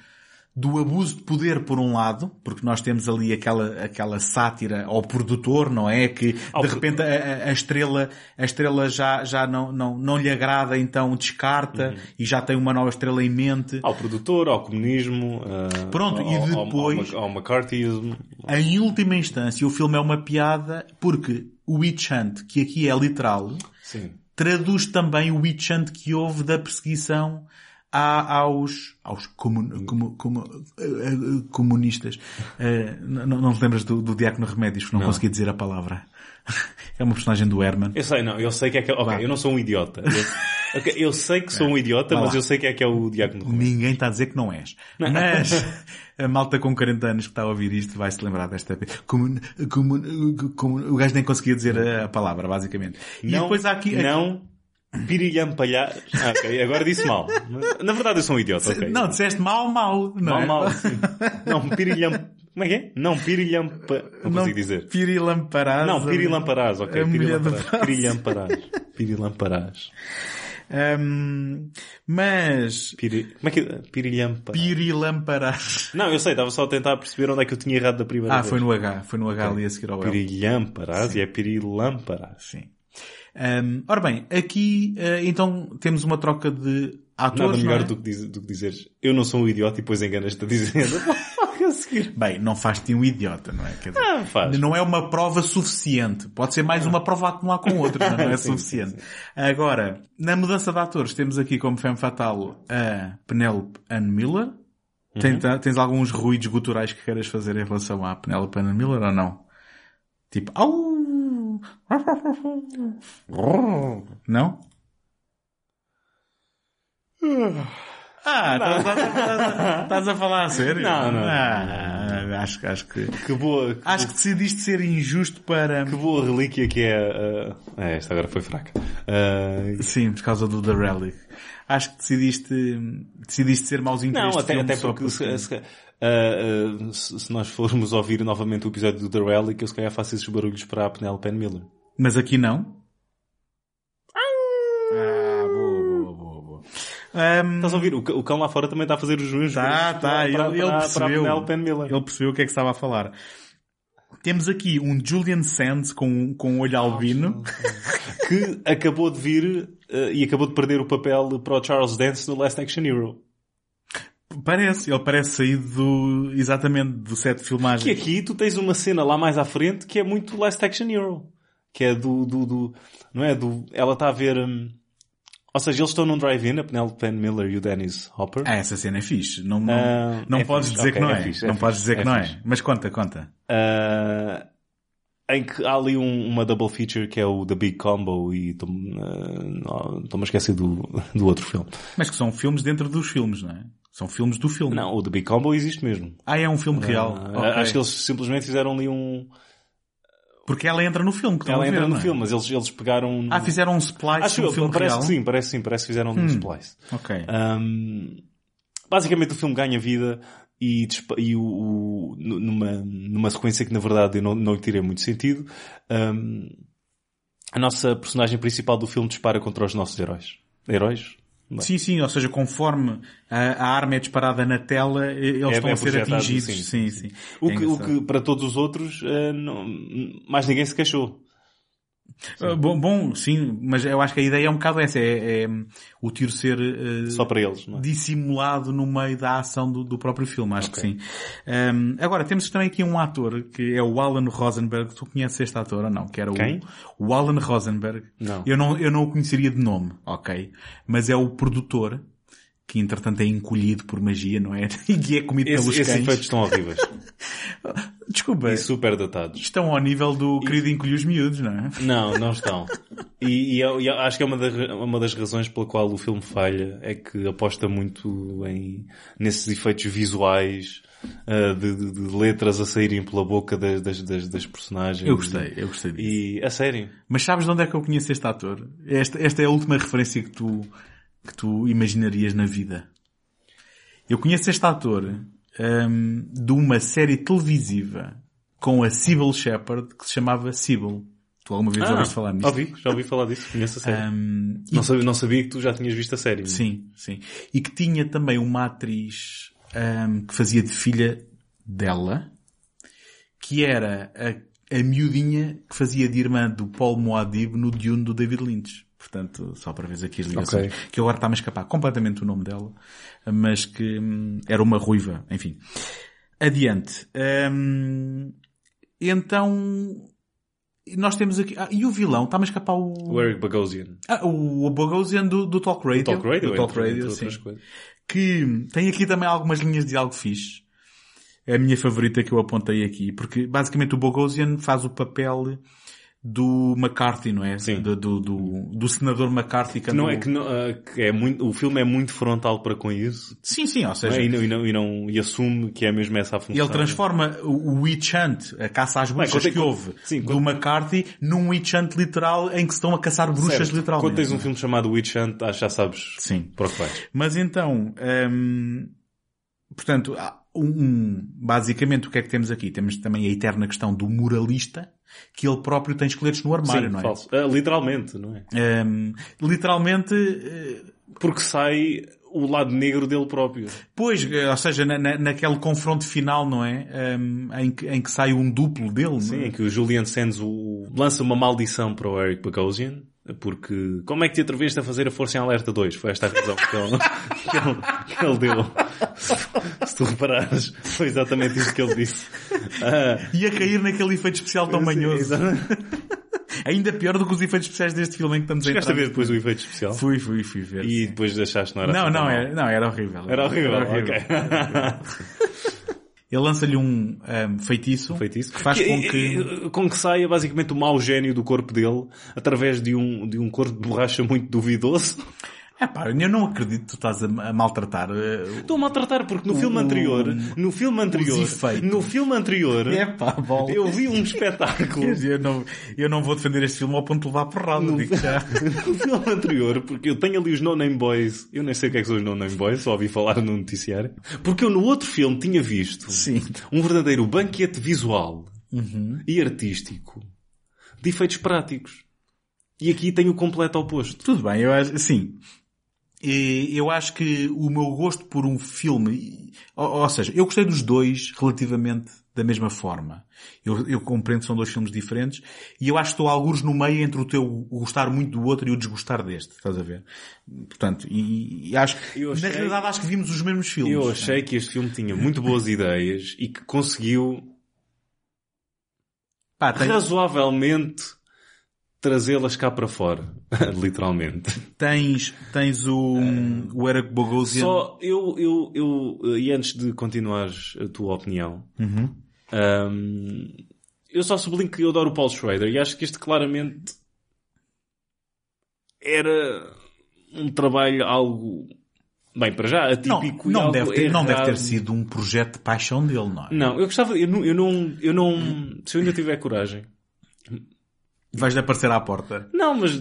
do abuso de poder por um lado, porque nós temos ali aquela, aquela sátira ao produtor, não é? Que Ao de repente a, a- estrela, a estrela já, já não, não, não lhe agrada, então descarta Uhum. e já tem uma nova estrela em mente. Ao produtor, ao comunismo, ah, Pronto, e ao, ao- depois- Ao, ao McCarthyismo. Em última instância, o filme é uma piada porque o witch hunt, que aqui é literal, Sim. traduz também o witch hunt que houve da perseguição a- aos, aos comun- comu- comu- eh, eh, comunistas. Eh, não, não te lembras do, do Diácono Remédios, não, Não. consegui dizer a palavra. É uma personagem do Herman. Eu sei, não, eu sei que é que é... Ok, Vá. eu não sou um idiota. Eu, ok, eu sei que sou um idiota, Vá mas lá. eu sei que é que é o Diácono Romero. Ninguém está a dizer que não és. Mas a malta com 40 anos que está a ouvir isto vai se lembrar desta... Comun, comun, comun- o gajo nem conseguia dizer a, a palavra, basicamente. E Não, depois há aqui... aqui- não pirilhampalhar... Ah, ok, agora disse mal. Na verdade eu sou um idiota, ok. Não, disseste mal, mal. Não mal, é? mal, sim. Não, pirilham... Como é que é? Não, pirilhampa... Não consigo dizer. Pirilamparás. Não, pirilamparás, ok. A Pirilamparás. Pirilamparás. Pirilamparás. Hum, mas... Piri... Como é que é? Pirilhamparás. Pirilamparás. Não, eu sei, estava só a tentar perceber onde é que eu tinha errado da primeira Ah, vez. foi no H. Foi no H ali a seguir ao L. Pirilhamparás e é pirilamparás. Sim. Hum, ora bem, aqui eh, então temos uma troca de Nada atores, não melhor é? do, que diz- do que dizeres eu não sou um idiota e depois enganas-te a seguir. Bem, não faz-te um idiota, não é? Quer dizer, Ah, faz. Não é uma prova suficiente. Pode ser mais uma prova a acumular com outra, mas não é Sim, suficiente. Agora, na mudança de atores, temos aqui como femme fatal a Penelope Ann Miller. Tem- tá- tens alguns ruídos guturais que queiras fazer em relação à Penelope Ann Miller ou não? Tipo, au! Não? Ah, estás- a falar a sério? Não, não. Ah, acho, acho que... Que boa, que, Acho que decidiste ser injusto para... que boa relíquia que é. ah, ah, esta agora foi fraca. Ah, Sim, por causa do The Relic. Acho que decidiste, decidiste ser mauzinho para não, até, até só porque se, se- ah, ah, se- se nós formos ouvir novamente o episódio do The Relic, eu se calhar faço esses barulhos para a Penelope Miller. Mas aqui não? Ah, boa, boa, boa, boa. Ahm, Estás a ouvir? O, cão lá fora também está a fazer os joelhos tá, para, tá, ele, ele percebeu. Penelope Ann Miller. Ele percebeu o que é que estava a falar. Temos aqui um Julian Sands com, com um olho albino. que acabou de vir uh, e acabou de perder o papel para o Charles Dance no Last Action Hero. Parece, ele parece sair do, exatamente do set de filmagem. Que aqui tu tens uma cena lá mais à frente que é muito Last Action Hero. Que é do, do, do não é? Do, ela está a ver, um, ou seja, eles estão num drive-in, a Penelope Penn Miller e o Dennis Hopper. Ah, essa cena é fixe. Não, não, Ah, não é podes fixe. dizer Ok, que não é é. fixe, é não fixe, podes dizer é que não fixe. é. Mas conta, conta. Ah, em que há ali um- uma double feature que é o The Big Combo e estou- ah, estou-me a esquecer do, do outro filme. Mas que são filmes dentro dos filmes, não é? São filmes do filme. Não, o The Big Combo existe mesmo. Ah, é um filme real. Ah, Ok. Acho que eles simplesmente fizeram ali um... Porque ela entra no filme, que Ela a ver, entra no é? filme, mas eles, eles pegaram... Ah, fizeram um splice Acho no eu, filme parece real? que sim, parece sim, parece que fizeram um splice. Ok. Um, basicamente o filme ganha vida e, e o, o- nu- numa, numa sequência que na verdade eu não, não lhe tirei muito sentido, um, a nossa personagem principal do filme dispara contra os nossos heróis. Heróis? Não. Sim, sim, ou seja, conforme a, a arma é disparada na tela, eles É- estão é a ser atingidos. sim, Sim, sim. O, É que, o que para todos os outros, uh, não- mais ninguém se queixou. Ah, Bom, bom, sim, mas eu acho que a ideia é um bocado essa, é, é, o tiro ser eh, Só para eles, é? dissimulado no meio da ação do, do próprio filme, acho Ok. que sim. Ahm, agora, temos também aqui um ator, que é o Alan Rosenberg, tu conheces este ator ou não? Que era Quem? O, o Alan Rosenberg. Não. Eu não, eu não o conheceria de nome, ok? Mas é o produtor, que entretanto é encolhido por magia, não é? E que é comido Esse- pelos esses cães. efeitos estão horríveis. Desculpa, e super datados. estão ao nível do querido encolher os miúdos, não é? Não, não estão. E, e eu- e eu acho que é uma das, uma das razões pela qual o filme falha é que aposta muito em, nesses efeitos visuais, ah, de, de- de letras a saírem pela boca das, das, das, das personagens. Eu gostei, eu gostei disso. E, a sério. Mas sabes de onde é que eu conheço este ator? Esta, esta é a última referência que tu, que tu imaginarias na vida. Eu conheço este ator hum, de uma série televisiva com a Sybil Shepherd que se chamava Sybil. Tu alguma vez já ouviste falar nisso? Ah, ouvi, já ouvi falar disso, conheço a série. Hum, e- não, sabia, não sabia que tu já tinhas visto a série. sim, sim. E que tinha também uma atriz hum, que fazia de filha dela, que era a, a miudinha que fazia de irmã do Paul Moadib no Dune do David Lynch. Portanto, só para ver aqui as ligações. Ok. Que agora está-me a escapar completamente o nome dela, mas que hum, era uma ruiva, enfim. Adiante. Hum, então, nós temos aqui... Ah, e o vilão? Está-me a escapar o... O Eric Bogosian. Ah, o, o Bogosian do, do Talk Radio. Talk Radio, do Talk Radio, sim. Que tem aqui também algumas linhas de diálogo fixe. É a minha favorita que eu apontei aqui. Porque basicamente o Bogosian faz o papel do McCarthy, não é? Sim. Do, do, do, do senador McCarthy. Que não é, que não, ah, que é muito, o filme é muito frontal para com isso. Sim, sim, ou seja, é? E, não, e, não, e, não- e assume que é mesmo essa a função. ele transforma o, witch hunt, a caça às bruxas quando é que houve, sim, do quando- McCarthy, num witch hunt literal em que se estão a caçar bruxas Certo. literalmente. Quando tens um filme chamado Witch Hunt, acho que já sabes Sim. para o que vais. Mas então, hum, portanto, um- basicamente o que é que temos aqui? Temos também a eterna questão do moralista, que ele próprio tem esqueletos no armário, Sim, não é? falso. Ah, literalmente, não é? Hum, literalmente, eh, Porque sai o lado negro dele próprio. pois, eh, ou seja, na, na- naquele confronto final, não é? Hum, em, que, em que sai um duplo dele, Sim, não é? em que o Julian Sands o... lança uma maldição para o Eric Bogosian. Porque, como é que te atreveste a fazer a Força em Alerta 2? Foi esta a razão que ele, que ele, que ele deu. Se, se tu reparares, foi exatamente isso que ele disse. Ah, E a cair naquele efeito especial tão sim, manhoso. Ainda pior do que os efeitos especiais deste filme em que estamos a Chegaste a ver depois o efeito especial? Fui, fui, fui ver. E depois achaste que não era Não, assim não, era, não, era horrível. Era horrível, horrível. ok. Ele lança-lhe um, um, feitiço, feitiço. que faz com que... com que saia basicamente o mau gênio do corpo dele através de um, de um corpo de borracha muito duvidoso. É pá, eu não acredito que tu estás a, maltratar. eh, Estou a maltratar porque no O- filme anterior, no filme anterior, no filme anterior, É pá, bola. eu vi um espetáculo Eu não, eu não vou defender este filme ao ponto de levar porrada, No- digo já. no filme anterior, porque eu tenho ali os No Name Boys, eu nem sei o que é que são os No Name Boys, só ouvi falar no noticiário, porque eu no outro filme tinha visto Sim. um verdadeiro banquete visual e artístico de efeitos práticos. E aqui tem o completo oposto. Tudo bem, eu acho, sim. Eu acho que o meu gosto por um filme, ou, ou seja, eu gostei dos dois relativamente da mesma forma. Eu, eu compreendo que são dois filmes diferentes e eu acho que estou alguns no meio entre o teu gostar muito do outro e o desgostar deste, estás a ver? Portanto, e, e acho que, achei, na realidade acho que vimos os mesmos filmes. Eu achei que este filme tinha muito boas ideias e que conseguiu Pá, tem... razoavelmente trazê-las cá para fora, literalmente. Tens, tens o, o Eric Bogosian. Só, eu, eu, eu, e antes de continuares a tua opinião, uhum. um, eu só sublinho que eu adoro o Paul Schrader e acho que este claramente era um trabalho algo Bem, para já, atípico não, não deve ter, Não deve ter sido um projeto de paixão dele, não é? Não, eu gostava, eu não, eu não, eu não se eu ainda tiver coragem, Vais-lhe aparecer à porta. Não, mas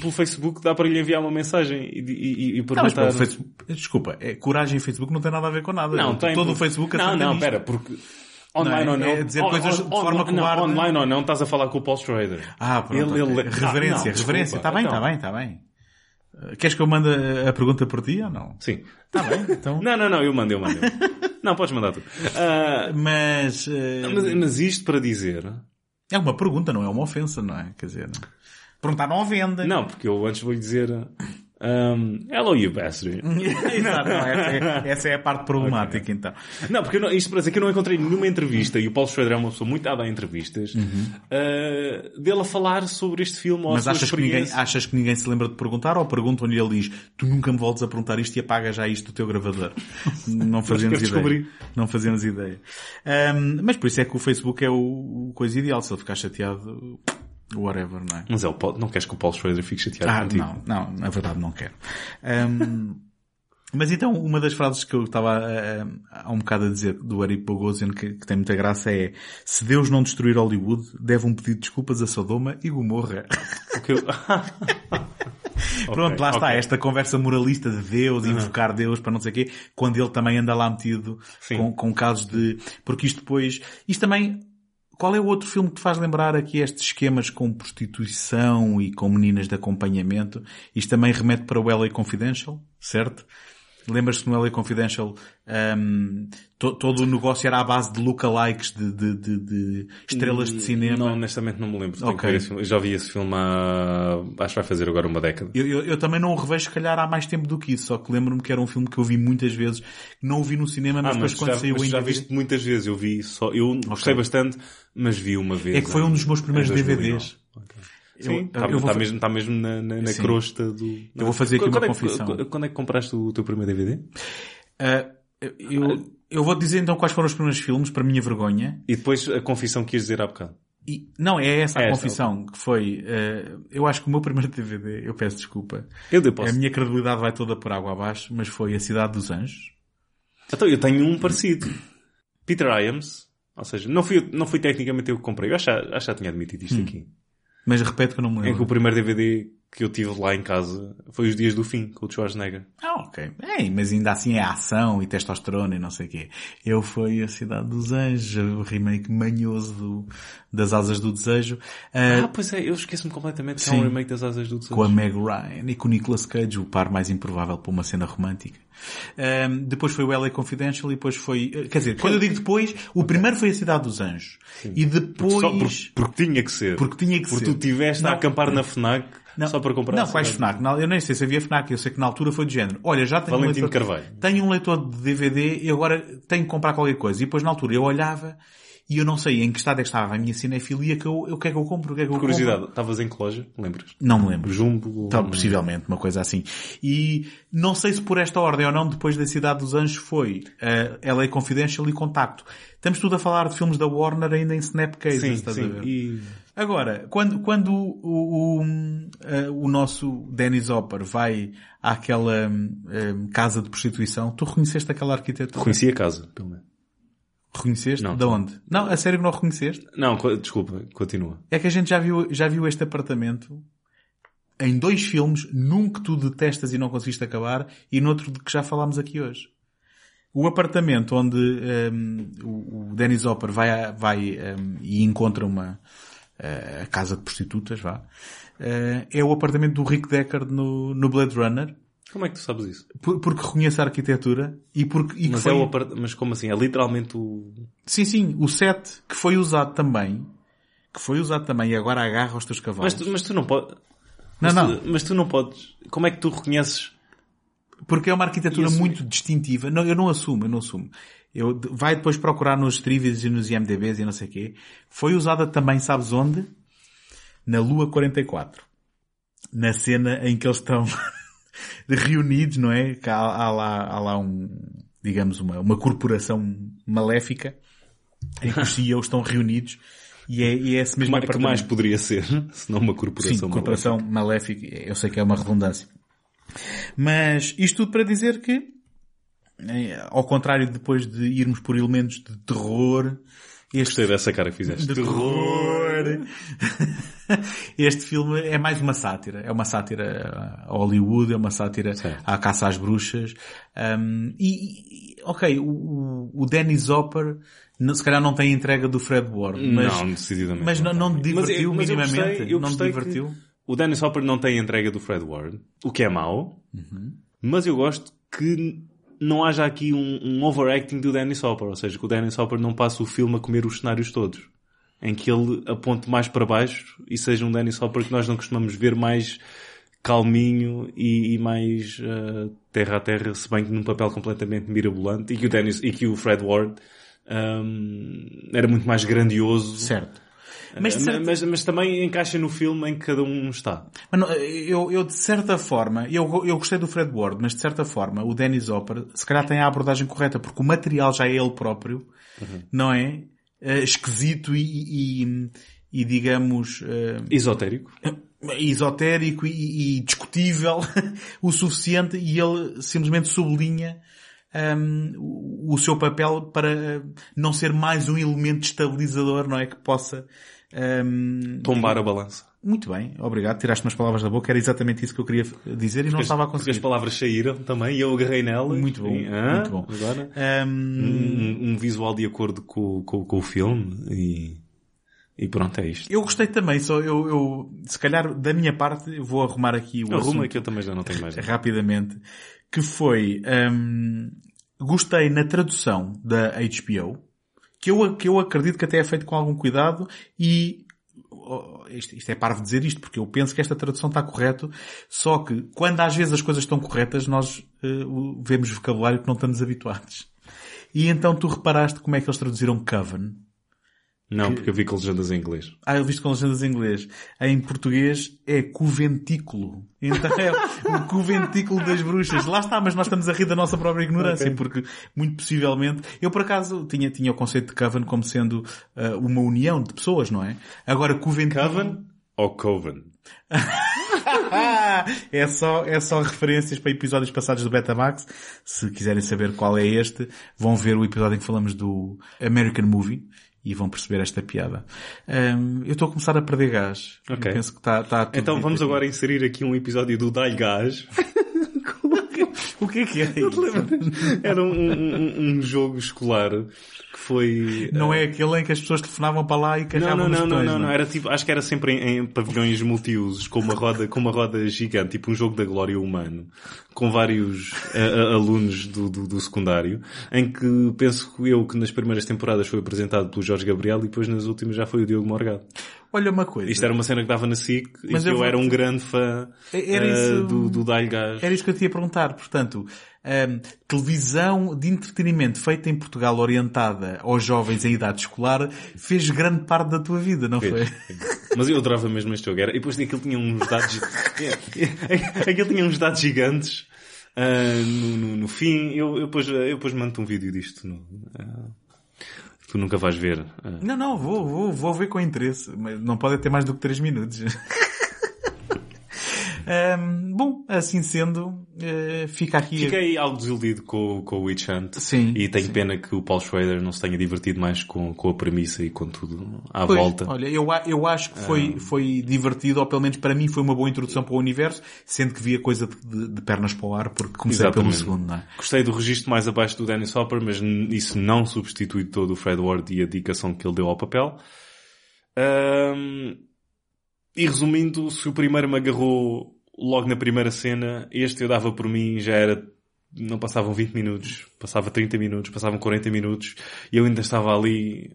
pelo Facebook dá para lhe enviar uma mensagem e, e, e perguntar... Não, Facebook... Desculpa, é, coragem em Facebook não tem nada a ver com nada. Não, tem. Todo o Facebook Não, não, espera, porque... Online não é, ou não. É dizer on, coisas on, de forma on, covarde. Não, online ou não, estás a falar com o Paul Schrader. Ah, pronto. Ele, ele... Reverência, não, reverência. Está bem, está então. bem, está bem. Uh, queres que eu mande a pergunta por ti ou não? Sim. Está bem, então. não, não, não, eu mando, eu mando. não, podes mandar tu. Uh, mas, uh... mas, mas isto para dizer é uma pergunta, não é uma ofensa, não é? Quer dizer, perguntar não venda. Não, porque eu antes vou lhe dizer, um, hello you bastard. Exato, não, essa, é, essa, é, a parte problemática okay. então. Não, porque não, isto para dizer que eu não encontrei nenhuma entrevista, e o Paulo Schroeder é uma pessoa muito dada a entrevistas, uhum. uh, dele a falar sobre este filme ou Mas achas que, ninguém, achas que ninguém se lembra de perguntar ou perguntam-lhe e ele diz, tu nunca me voltes a perguntar isto e apaga já isto do teu gravador. não fazemos ideia. Não fazemos ideia. Um, mas por isso é que o Facebook é o, o coisa ideal, se ele ficar chateado, whatever, não é? Mas é o Paul, não queres que o Paulo Schroeder fique chateado ah, contigo? Não, não, na verdade não quero. Um, mas então, uma das frases que eu estava há um bocado a dizer do Eric Bogosian, que, que, tem muita graça, é se Deus não destruir Hollywood, deve um pedido de desculpas a Sodoma e Gomorra. Okay. Pronto, okay, lá está, okay. esta conversa moralista de Deus, uhum. invocar Deus para não sei o quê, quando ele também anda lá metido com, com casos de... Porque isto depois... Isto também qual é o outro filme que te faz lembrar aqui estes esquemas com prostituição e com meninas de acompanhamento? Isto também remete para o LA Confidential, certo? Lembras-te no LA Confidential, um, to, todo o negócio era à base de lookalikes, de, de, de, de estrelas de cinema? Não, honestamente não me lembro. Okay. Eu já vi esse filme há, acho que vai fazer agora uma década. Eu, eu, eu, também não o revejo, se calhar, há mais tempo do que isso, só que lembro-me que era um filme que eu vi muitas vezes, não o vi no cinema, mas ah, depois mas quando já, saiu mas já viste muitas vezes, eu vi só, eu okay. gostei bastante, mas vi uma vez. É que foi um dos meus primeiros DVDs. Okay. Sim, está tá mesmo, tá mesmo na, na, na crosta do... Eu vou fazer aqui quando uma é, confissão. Quando é que compraste o teu primeiro DVD? Uh, eu, eu vou dizer então quais foram os primeiros filmes, para minha vergonha. E depois a confissão que ias dizer há bocado. E, não, é essa a é confissão, essa, que foi, uh, eu acho que o meu primeiro DVD, eu peço desculpa. Eu depois. A minha credibilidade vai toda por água abaixo, mas foi A Cidade dos Anjos. Então, eu tenho um parecido. Peter Iams. Ou seja, não fui, não fui tecnicamente eu que comprei. Eu acho, acho que já tinha admitido isto hum. aqui. Mas repete que eu não me lembro. É que o primeiro DVD que eu tive lá em casa foi Os Dias do Fim, com o Schwarzenegger. Ah, ok. É, mas ainda assim é ação e testosterona e não sei o quê. Eu fui A Cidade dos Anjos, o remake manhoso do, das Asas do Desejo. Uh, ah, pois é, eu esqueço-me completamente que é um remake das Asas do Desejo. Com a Meg Ryan e com o Nicolas Cage, o par mais improvável para uma cena romântica. Um, depois foi o LA Confidential e depois foi, eh, quer dizer, quando eu digo depois, o primeiro foi a Cidade dos Anjos. Sim. E depois... Porque, porque, porque, tinha que ser. Porque tinha que porque ser. Porque tu tiveste não, a acampar na FNAC não, só para comprar. Não, quais FNAC? Eu nem sei se havia FNAC, eu sei que na altura foi de género. Olha, já tenho Valentino um leitor, Carvalho. tenho um leitor de DVD e agora tenho que comprar qualquer coisa. E depois na altura eu olhava e eu não sei em que estado é que estava a minha cinefilia que eu, eu o que é que eu compro, o que é que eu curiosidade, estavas em que loja? Lembras? Não me lembro. Jumbo? Então, possivelmente, uma coisa assim. E não sei se por esta ordem ou não, depois da Cidade dos Anjos foi uh, LA Confidential e Contacto. Estamos tudo a falar de filmes da Warner ainda em Snapcase, sim, estás sim. a ver? E... Agora, quando, quando o, o, o, o nosso Dennis Hopper vai àquela um, casa de prostituição, tu reconheceste aquela arquitetura? Conheci a casa, pelo menos. Reconheceste? Não, de onde? Não, a sério que não reconheceste? Não, desculpa, continua. É que a gente já viu, já viu este apartamento em dois filmes, num que tu detestas e não conseguiste acabar, e noutro de que já falámos aqui hoje. O apartamento onde um, o, Dennis Hopper vai, vai um, e encontra uma uh, casa de prostitutas, vá, uh, é o apartamento do Rick Deckard no, no Blade Runner, Como é que tu sabes isso? Por- porque reconheço a arquitetura e porque... E Mas, foi... é o apart... mas como assim? É literalmente o... Sim, sim, o set que foi usado também, que foi usado também e agora agarra os teus cavalos. Mas tu, mas tu não podes... Não, mas não. Tu, mas tu não podes... Como é que tu reconheces... Porque é uma arquitetura muito distintiva. Não, eu não assumo, eu não assumo. Eu, vai depois procurar nos Trivias e nos IMDBs e não sei o quê. Foi usada também, sabes onde? Na Lua 44. Na cena em que eles estão reunidos, não é? Que há, há lá, há lá um, digamos, uma, uma corporação maléfica em que os CEOs estão reunidos e é, e é esse mesmo é que mais poderia ser? Se não uma corporação. Sim, corporação maléfica. Eu sei que é uma redundância. Mas isto tudo para dizer que, ao contrário de depois de irmos por elementos de terror, este Gostei dessa cara que fizeste. de terror. este filme é mais uma sátira. É uma sátira a Hollywood, é uma sátira Certo. à caça às bruxas. Um, e, ok, o, o- Zopper, não- se calhar não tem a entrega do Fred Ward, mas, não, decididamente. mas não, não te Mas eu- divertiu mas eu minimamente? gostei- eu não gostei divertiu? O Dennis Hopper não tem a entrega do Fred Ward, o que é mau, Uhum. mas eu gosto que não haja aqui um, um overacting do Dennis Hopper, ou seja, que o Dennis Hopper não passe o filme a comer os cenários todos. Em que ele aponte mais para baixo e seja um Dennis Hopper que nós não costumamos ver mais calminho e, e mais eh, terra a terra, se bem que num papel completamente mirabolante, e que o Dennis, e que o Fred Ward ahm, era muito mais grandioso. Certo. Mas, Eh, certa- mas, mas também encaixa no filme em que cada um está. Mas não, eu, eu, de certa forma, eu, eu gostei do Fred Ward, mas de certa forma, o Dennis Hopper, se calhar tem a abordagem correta, porque o material já é ele próprio, não é? Eh, esquisito e, e, e, digamos, eh, Esotérico. esotérico e, e discutível o suficiente e ele simplesmente sublinha hum, o, o seu papel para não ser mais um elemento estabilizador, não é? Que possa hum, Tombar a balança. muito bem, obrigado. Tiraste umas palavras da boca. Era exatamente isso que eu queria dizer e não estava a Porque as conseguir. palavras saíram também e eu agarrei nelas. Muito bom, E, ah, muito bom. Agora, um, um visual de acordo com, com, com o filme e, e pronto, é isto. eu gostei também, só eu, eu, se calhar da minha parte, vou arrumar aqui o Arruma que eu também já não tenho mais. rapidamente, que foi, hum, gostei na tradução da HBO, que eu, que eu acredito que até é feito com algum cuidado e isto, isto é parvo dizer isto, porque eu penso que esta tradução está correto, só que quando às vezes as coisas estão corretas, nós o- vemos vocabulário que não estamos habituados. E então tu reparaste como é que eles traduziram Coven? Não, porque eu vi com legendas em inglês. Ah, eu visto com legendas em inglês. Em português é cuventículo. Então é o cuventículo das bruxas. Lá está, mas nós estamos a rir da nossa própria ignorância, Ok. porque muito possivelmente, eu por acaso tinha, tinha o conceito de coven como sendo ah, uma união de pessoas, não é? Agora cuventículo... Coven ou Coven? é só, é só referências para episódios passados do Betamax. Se quiserem saber qual é este, vão ver o episódio em que falamos do American Movie e vão perceber esta piada. Hum, eu estou a começar a perder gás. Ok. Penso que está, está tudo Então vamos aqui. agora inserir aqui um episódio do Dai Gás. O que é que é isso? Era um, um- um jogo escolar que foi... Não é aquele em que as pessoas telefonavam para lá e Não, carregavam não, não, não, botões, não, não. é? Era tipo, acho que era sempre em, em pavilhões multiusos, com uma roda, com uma roda gigante, tipo um jogo da glória humano, com vários a- a- alunos do, do, do secundário, em que penso eu que nas primeiras temporadas foi apresentado pelo Jorge Gabriel e depois nas últimas já foi o Diogo Morgado. Olha uma coisa. Isto era uma cena que dava na SIC e Mas que eu eu, era um grande fã Era eh, isso- do, do Dai Gás. Era isso que eu te ia perguntar. Portanto, hum, televisão de entretenimento feita em Portugal orientada aos jovens em idade escolar fez grande parte da tua vida, não foi? Mas eu adorava mesmo este jogo. Era, e depois aquilo tinha uns dados, aquilo tinha uns dados gigantes. ah, no, no, no fim, eu, eu depois, eu depois mando um vídeo disto. No, ah, tu nunca vais ver. ah. Não, não, vou, vou, vou ver com interesse. Mas não pode ter mais do que 3 minutos. Bom, assim sendo, eh, fica aqui... Fiquei algo desiludido com, com o Witch Hunt. Sim, E tenho sim. pena que o Paul Schrader não se tenha divertido mais com, com a premissa e com tudo à Pois, volta. Olha, eu, eu acho que foi, foi divertido, ou pelo menos para mim foi uma boa introdução para o universo, sendo que via coisa de, de- pernas para o ar, porque comecei pelo Exatamente. segundo, não é? Gostei do registro mais abaixo do Dennis Hopper, mas isso não substitui todo o Fred Ward e a dedicação que ele deu ao papel. Ahm, e resumindo, se o primeiro me agarrou logo na primeira cena, este eu dava por mim, já era não passavam 20 minutos, passava 30 minutos, passavam 40 minutos e eu ainda estava ali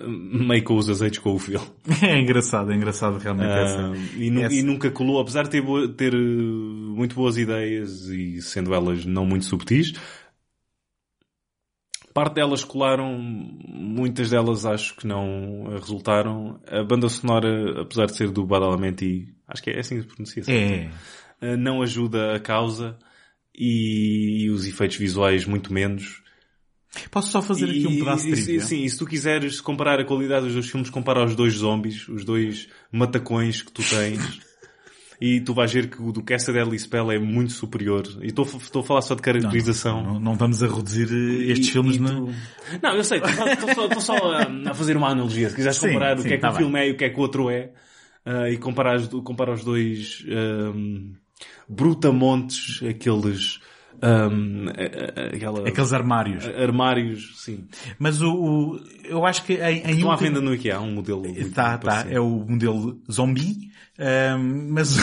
uh, meio com os azeites com o fio. É engraçado, é engraçado realmente uh, essa, e, essa... e, nunca colou, apesar de ter, ter muito boas ideias e sendo elas não muito subtis, parte delas colaram, muitas delas acho que não resultaram. A banda sonora, apesar de ser do Badalamenti, acho que é assim que se pronuncia. É. Eh, não ajuda a causa e os efeitos visuais muito menos. Posso só fazer aqui um pedaço de trivia? Sim, e se tu quiseres comparar a qualidade dos dois filmes, compara os dois zombies, os dois matacões que tu tens. e tu vais ver que o do Casta Deadly Spell é muito superior. E estou, estou a falar só de caracterização. Não, não, não vamos a reduzir eh, estes e, filmes e na... Tu... Não, eu sei, estou só, estou só a, a, fazer uma analogia. Se quiseres comparar sim, o que é que tá o filme é e o que é que o outro é, uh, e comparar, comparar os dois... Um, brutamontes, aqueles um, aquela, aqueles armários. Armários, sim. Mas o, o eu acho que em, em Estão à venda no IKEA, um modelo. Tá, tá, é o modelo zombie, um, mas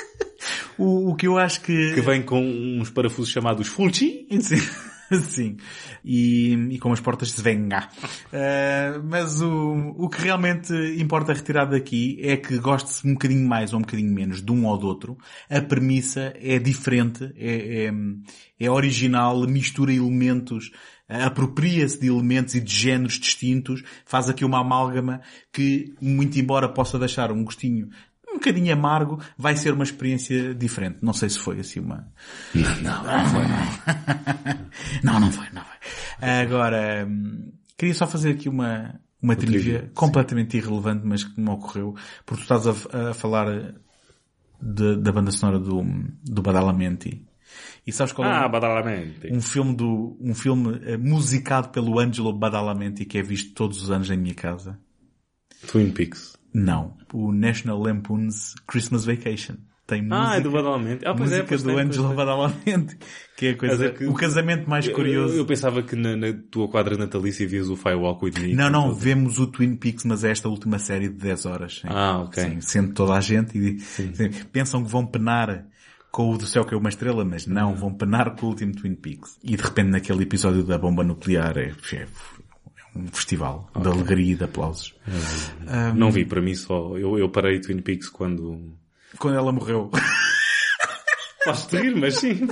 o, o que eu acho que... Que vem com uns parafusos chamados Fulci. Sim. Sim. E, e com as portas de venga. Uh, mas o, o que realmente importa retirar daqui é que goste-se um bocadinho mais ou um bocadinho menos de um ou do outro. A premissa é diferente, é, é, é original, mistura elementos apropria-se de elementos e de géneros distintos, faz aqui uma amálgama que, muito embora possa deixar um gostinho um bocadinho amargo, vai ser uma experiência diferente. Não sei se foi assim uma... Não, não, não foi. não, não foi, não foi. Agora, queria só fazer aqui uma, uma trivia completamente sim. irrelevante, mas que me ocorreu, porque tu estás a, a falar de, da banda sonora do, do Badalamenti. E sabes qual ah, é? Badalamenti. Um filme do, um filme eh, musicado pelo Angelo Badalamenti que é visto todos os anos em minha casa. Twin Peaks. Não. O National Lampoon's Christmas Vacation. Tem música, ah, é do Badalamenti. Ah, pois música é, pois do Angelo Badalamenti. Que é a coisa, que, o casamento mais curioso. Eu, eu pensava que na, na, tua quadra natalícia vias o Firewalk With Me. Não, não, tudo. vemos o Twin Peaks, mas é esta última série de 10 horas. Sim. Ah, ok. Sim, sendo toda a gente e sim. Sim, pensam que vão penar com o do céu que é uma estrela, mas não, uhum. vão penar com o último Twin Peaks. E de repente naquele episódio da bomba nuclear é, é um festival okay. de alegria e de aplausos. Um, não vi, para mim só. Eu, eu parei Twin Peaks quando. Quando ela morreu. Posso rir, mas sim.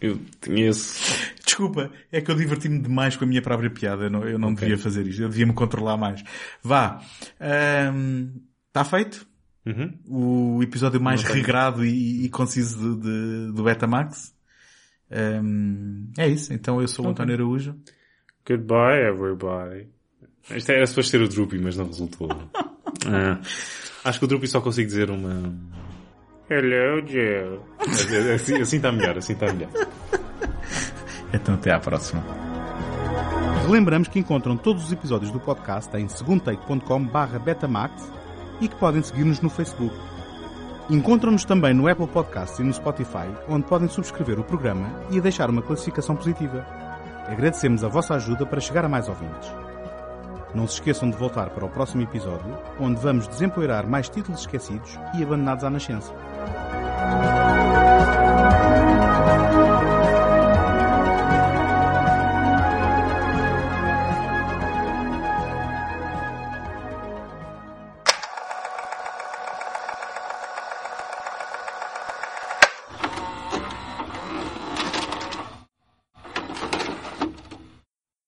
Eu tinha esse. Desculpa, é que eu diverti-me demais com a minha própria piada. Eu não, eu não okay. devia fazer isto. Eu devia me controlar mais. Vá. Está um, feito? Uhum. O episódio mais regrado e, e conciso de, de, do Betamax. Um, é isso. Então eu sou o okay. António Araújo. Goodbye, everybody. Isto era suposto ser o Droopy, mas não resultou. ah, acho que o Droopy só consigo dizer uma... Hello, Jill. Assim, assim está melhor, assim está melhor. Então até à próxima. Relembramos que encontram todos os episódios do podcast em segundotake.com betamax e que podem seguir-nos no Facebook. Encontram-nos também no Apple Podcasts e no Spotify, onde podem subscrever o programa e deixar uma classificação positiva. Agradecemos a vossa ajuda para chegar a mais ouvintes. Não se esqueçam de voltar para o próximo episódio, onde vamos desempoeirar mais títulos esquecidos e abandonados à nascença.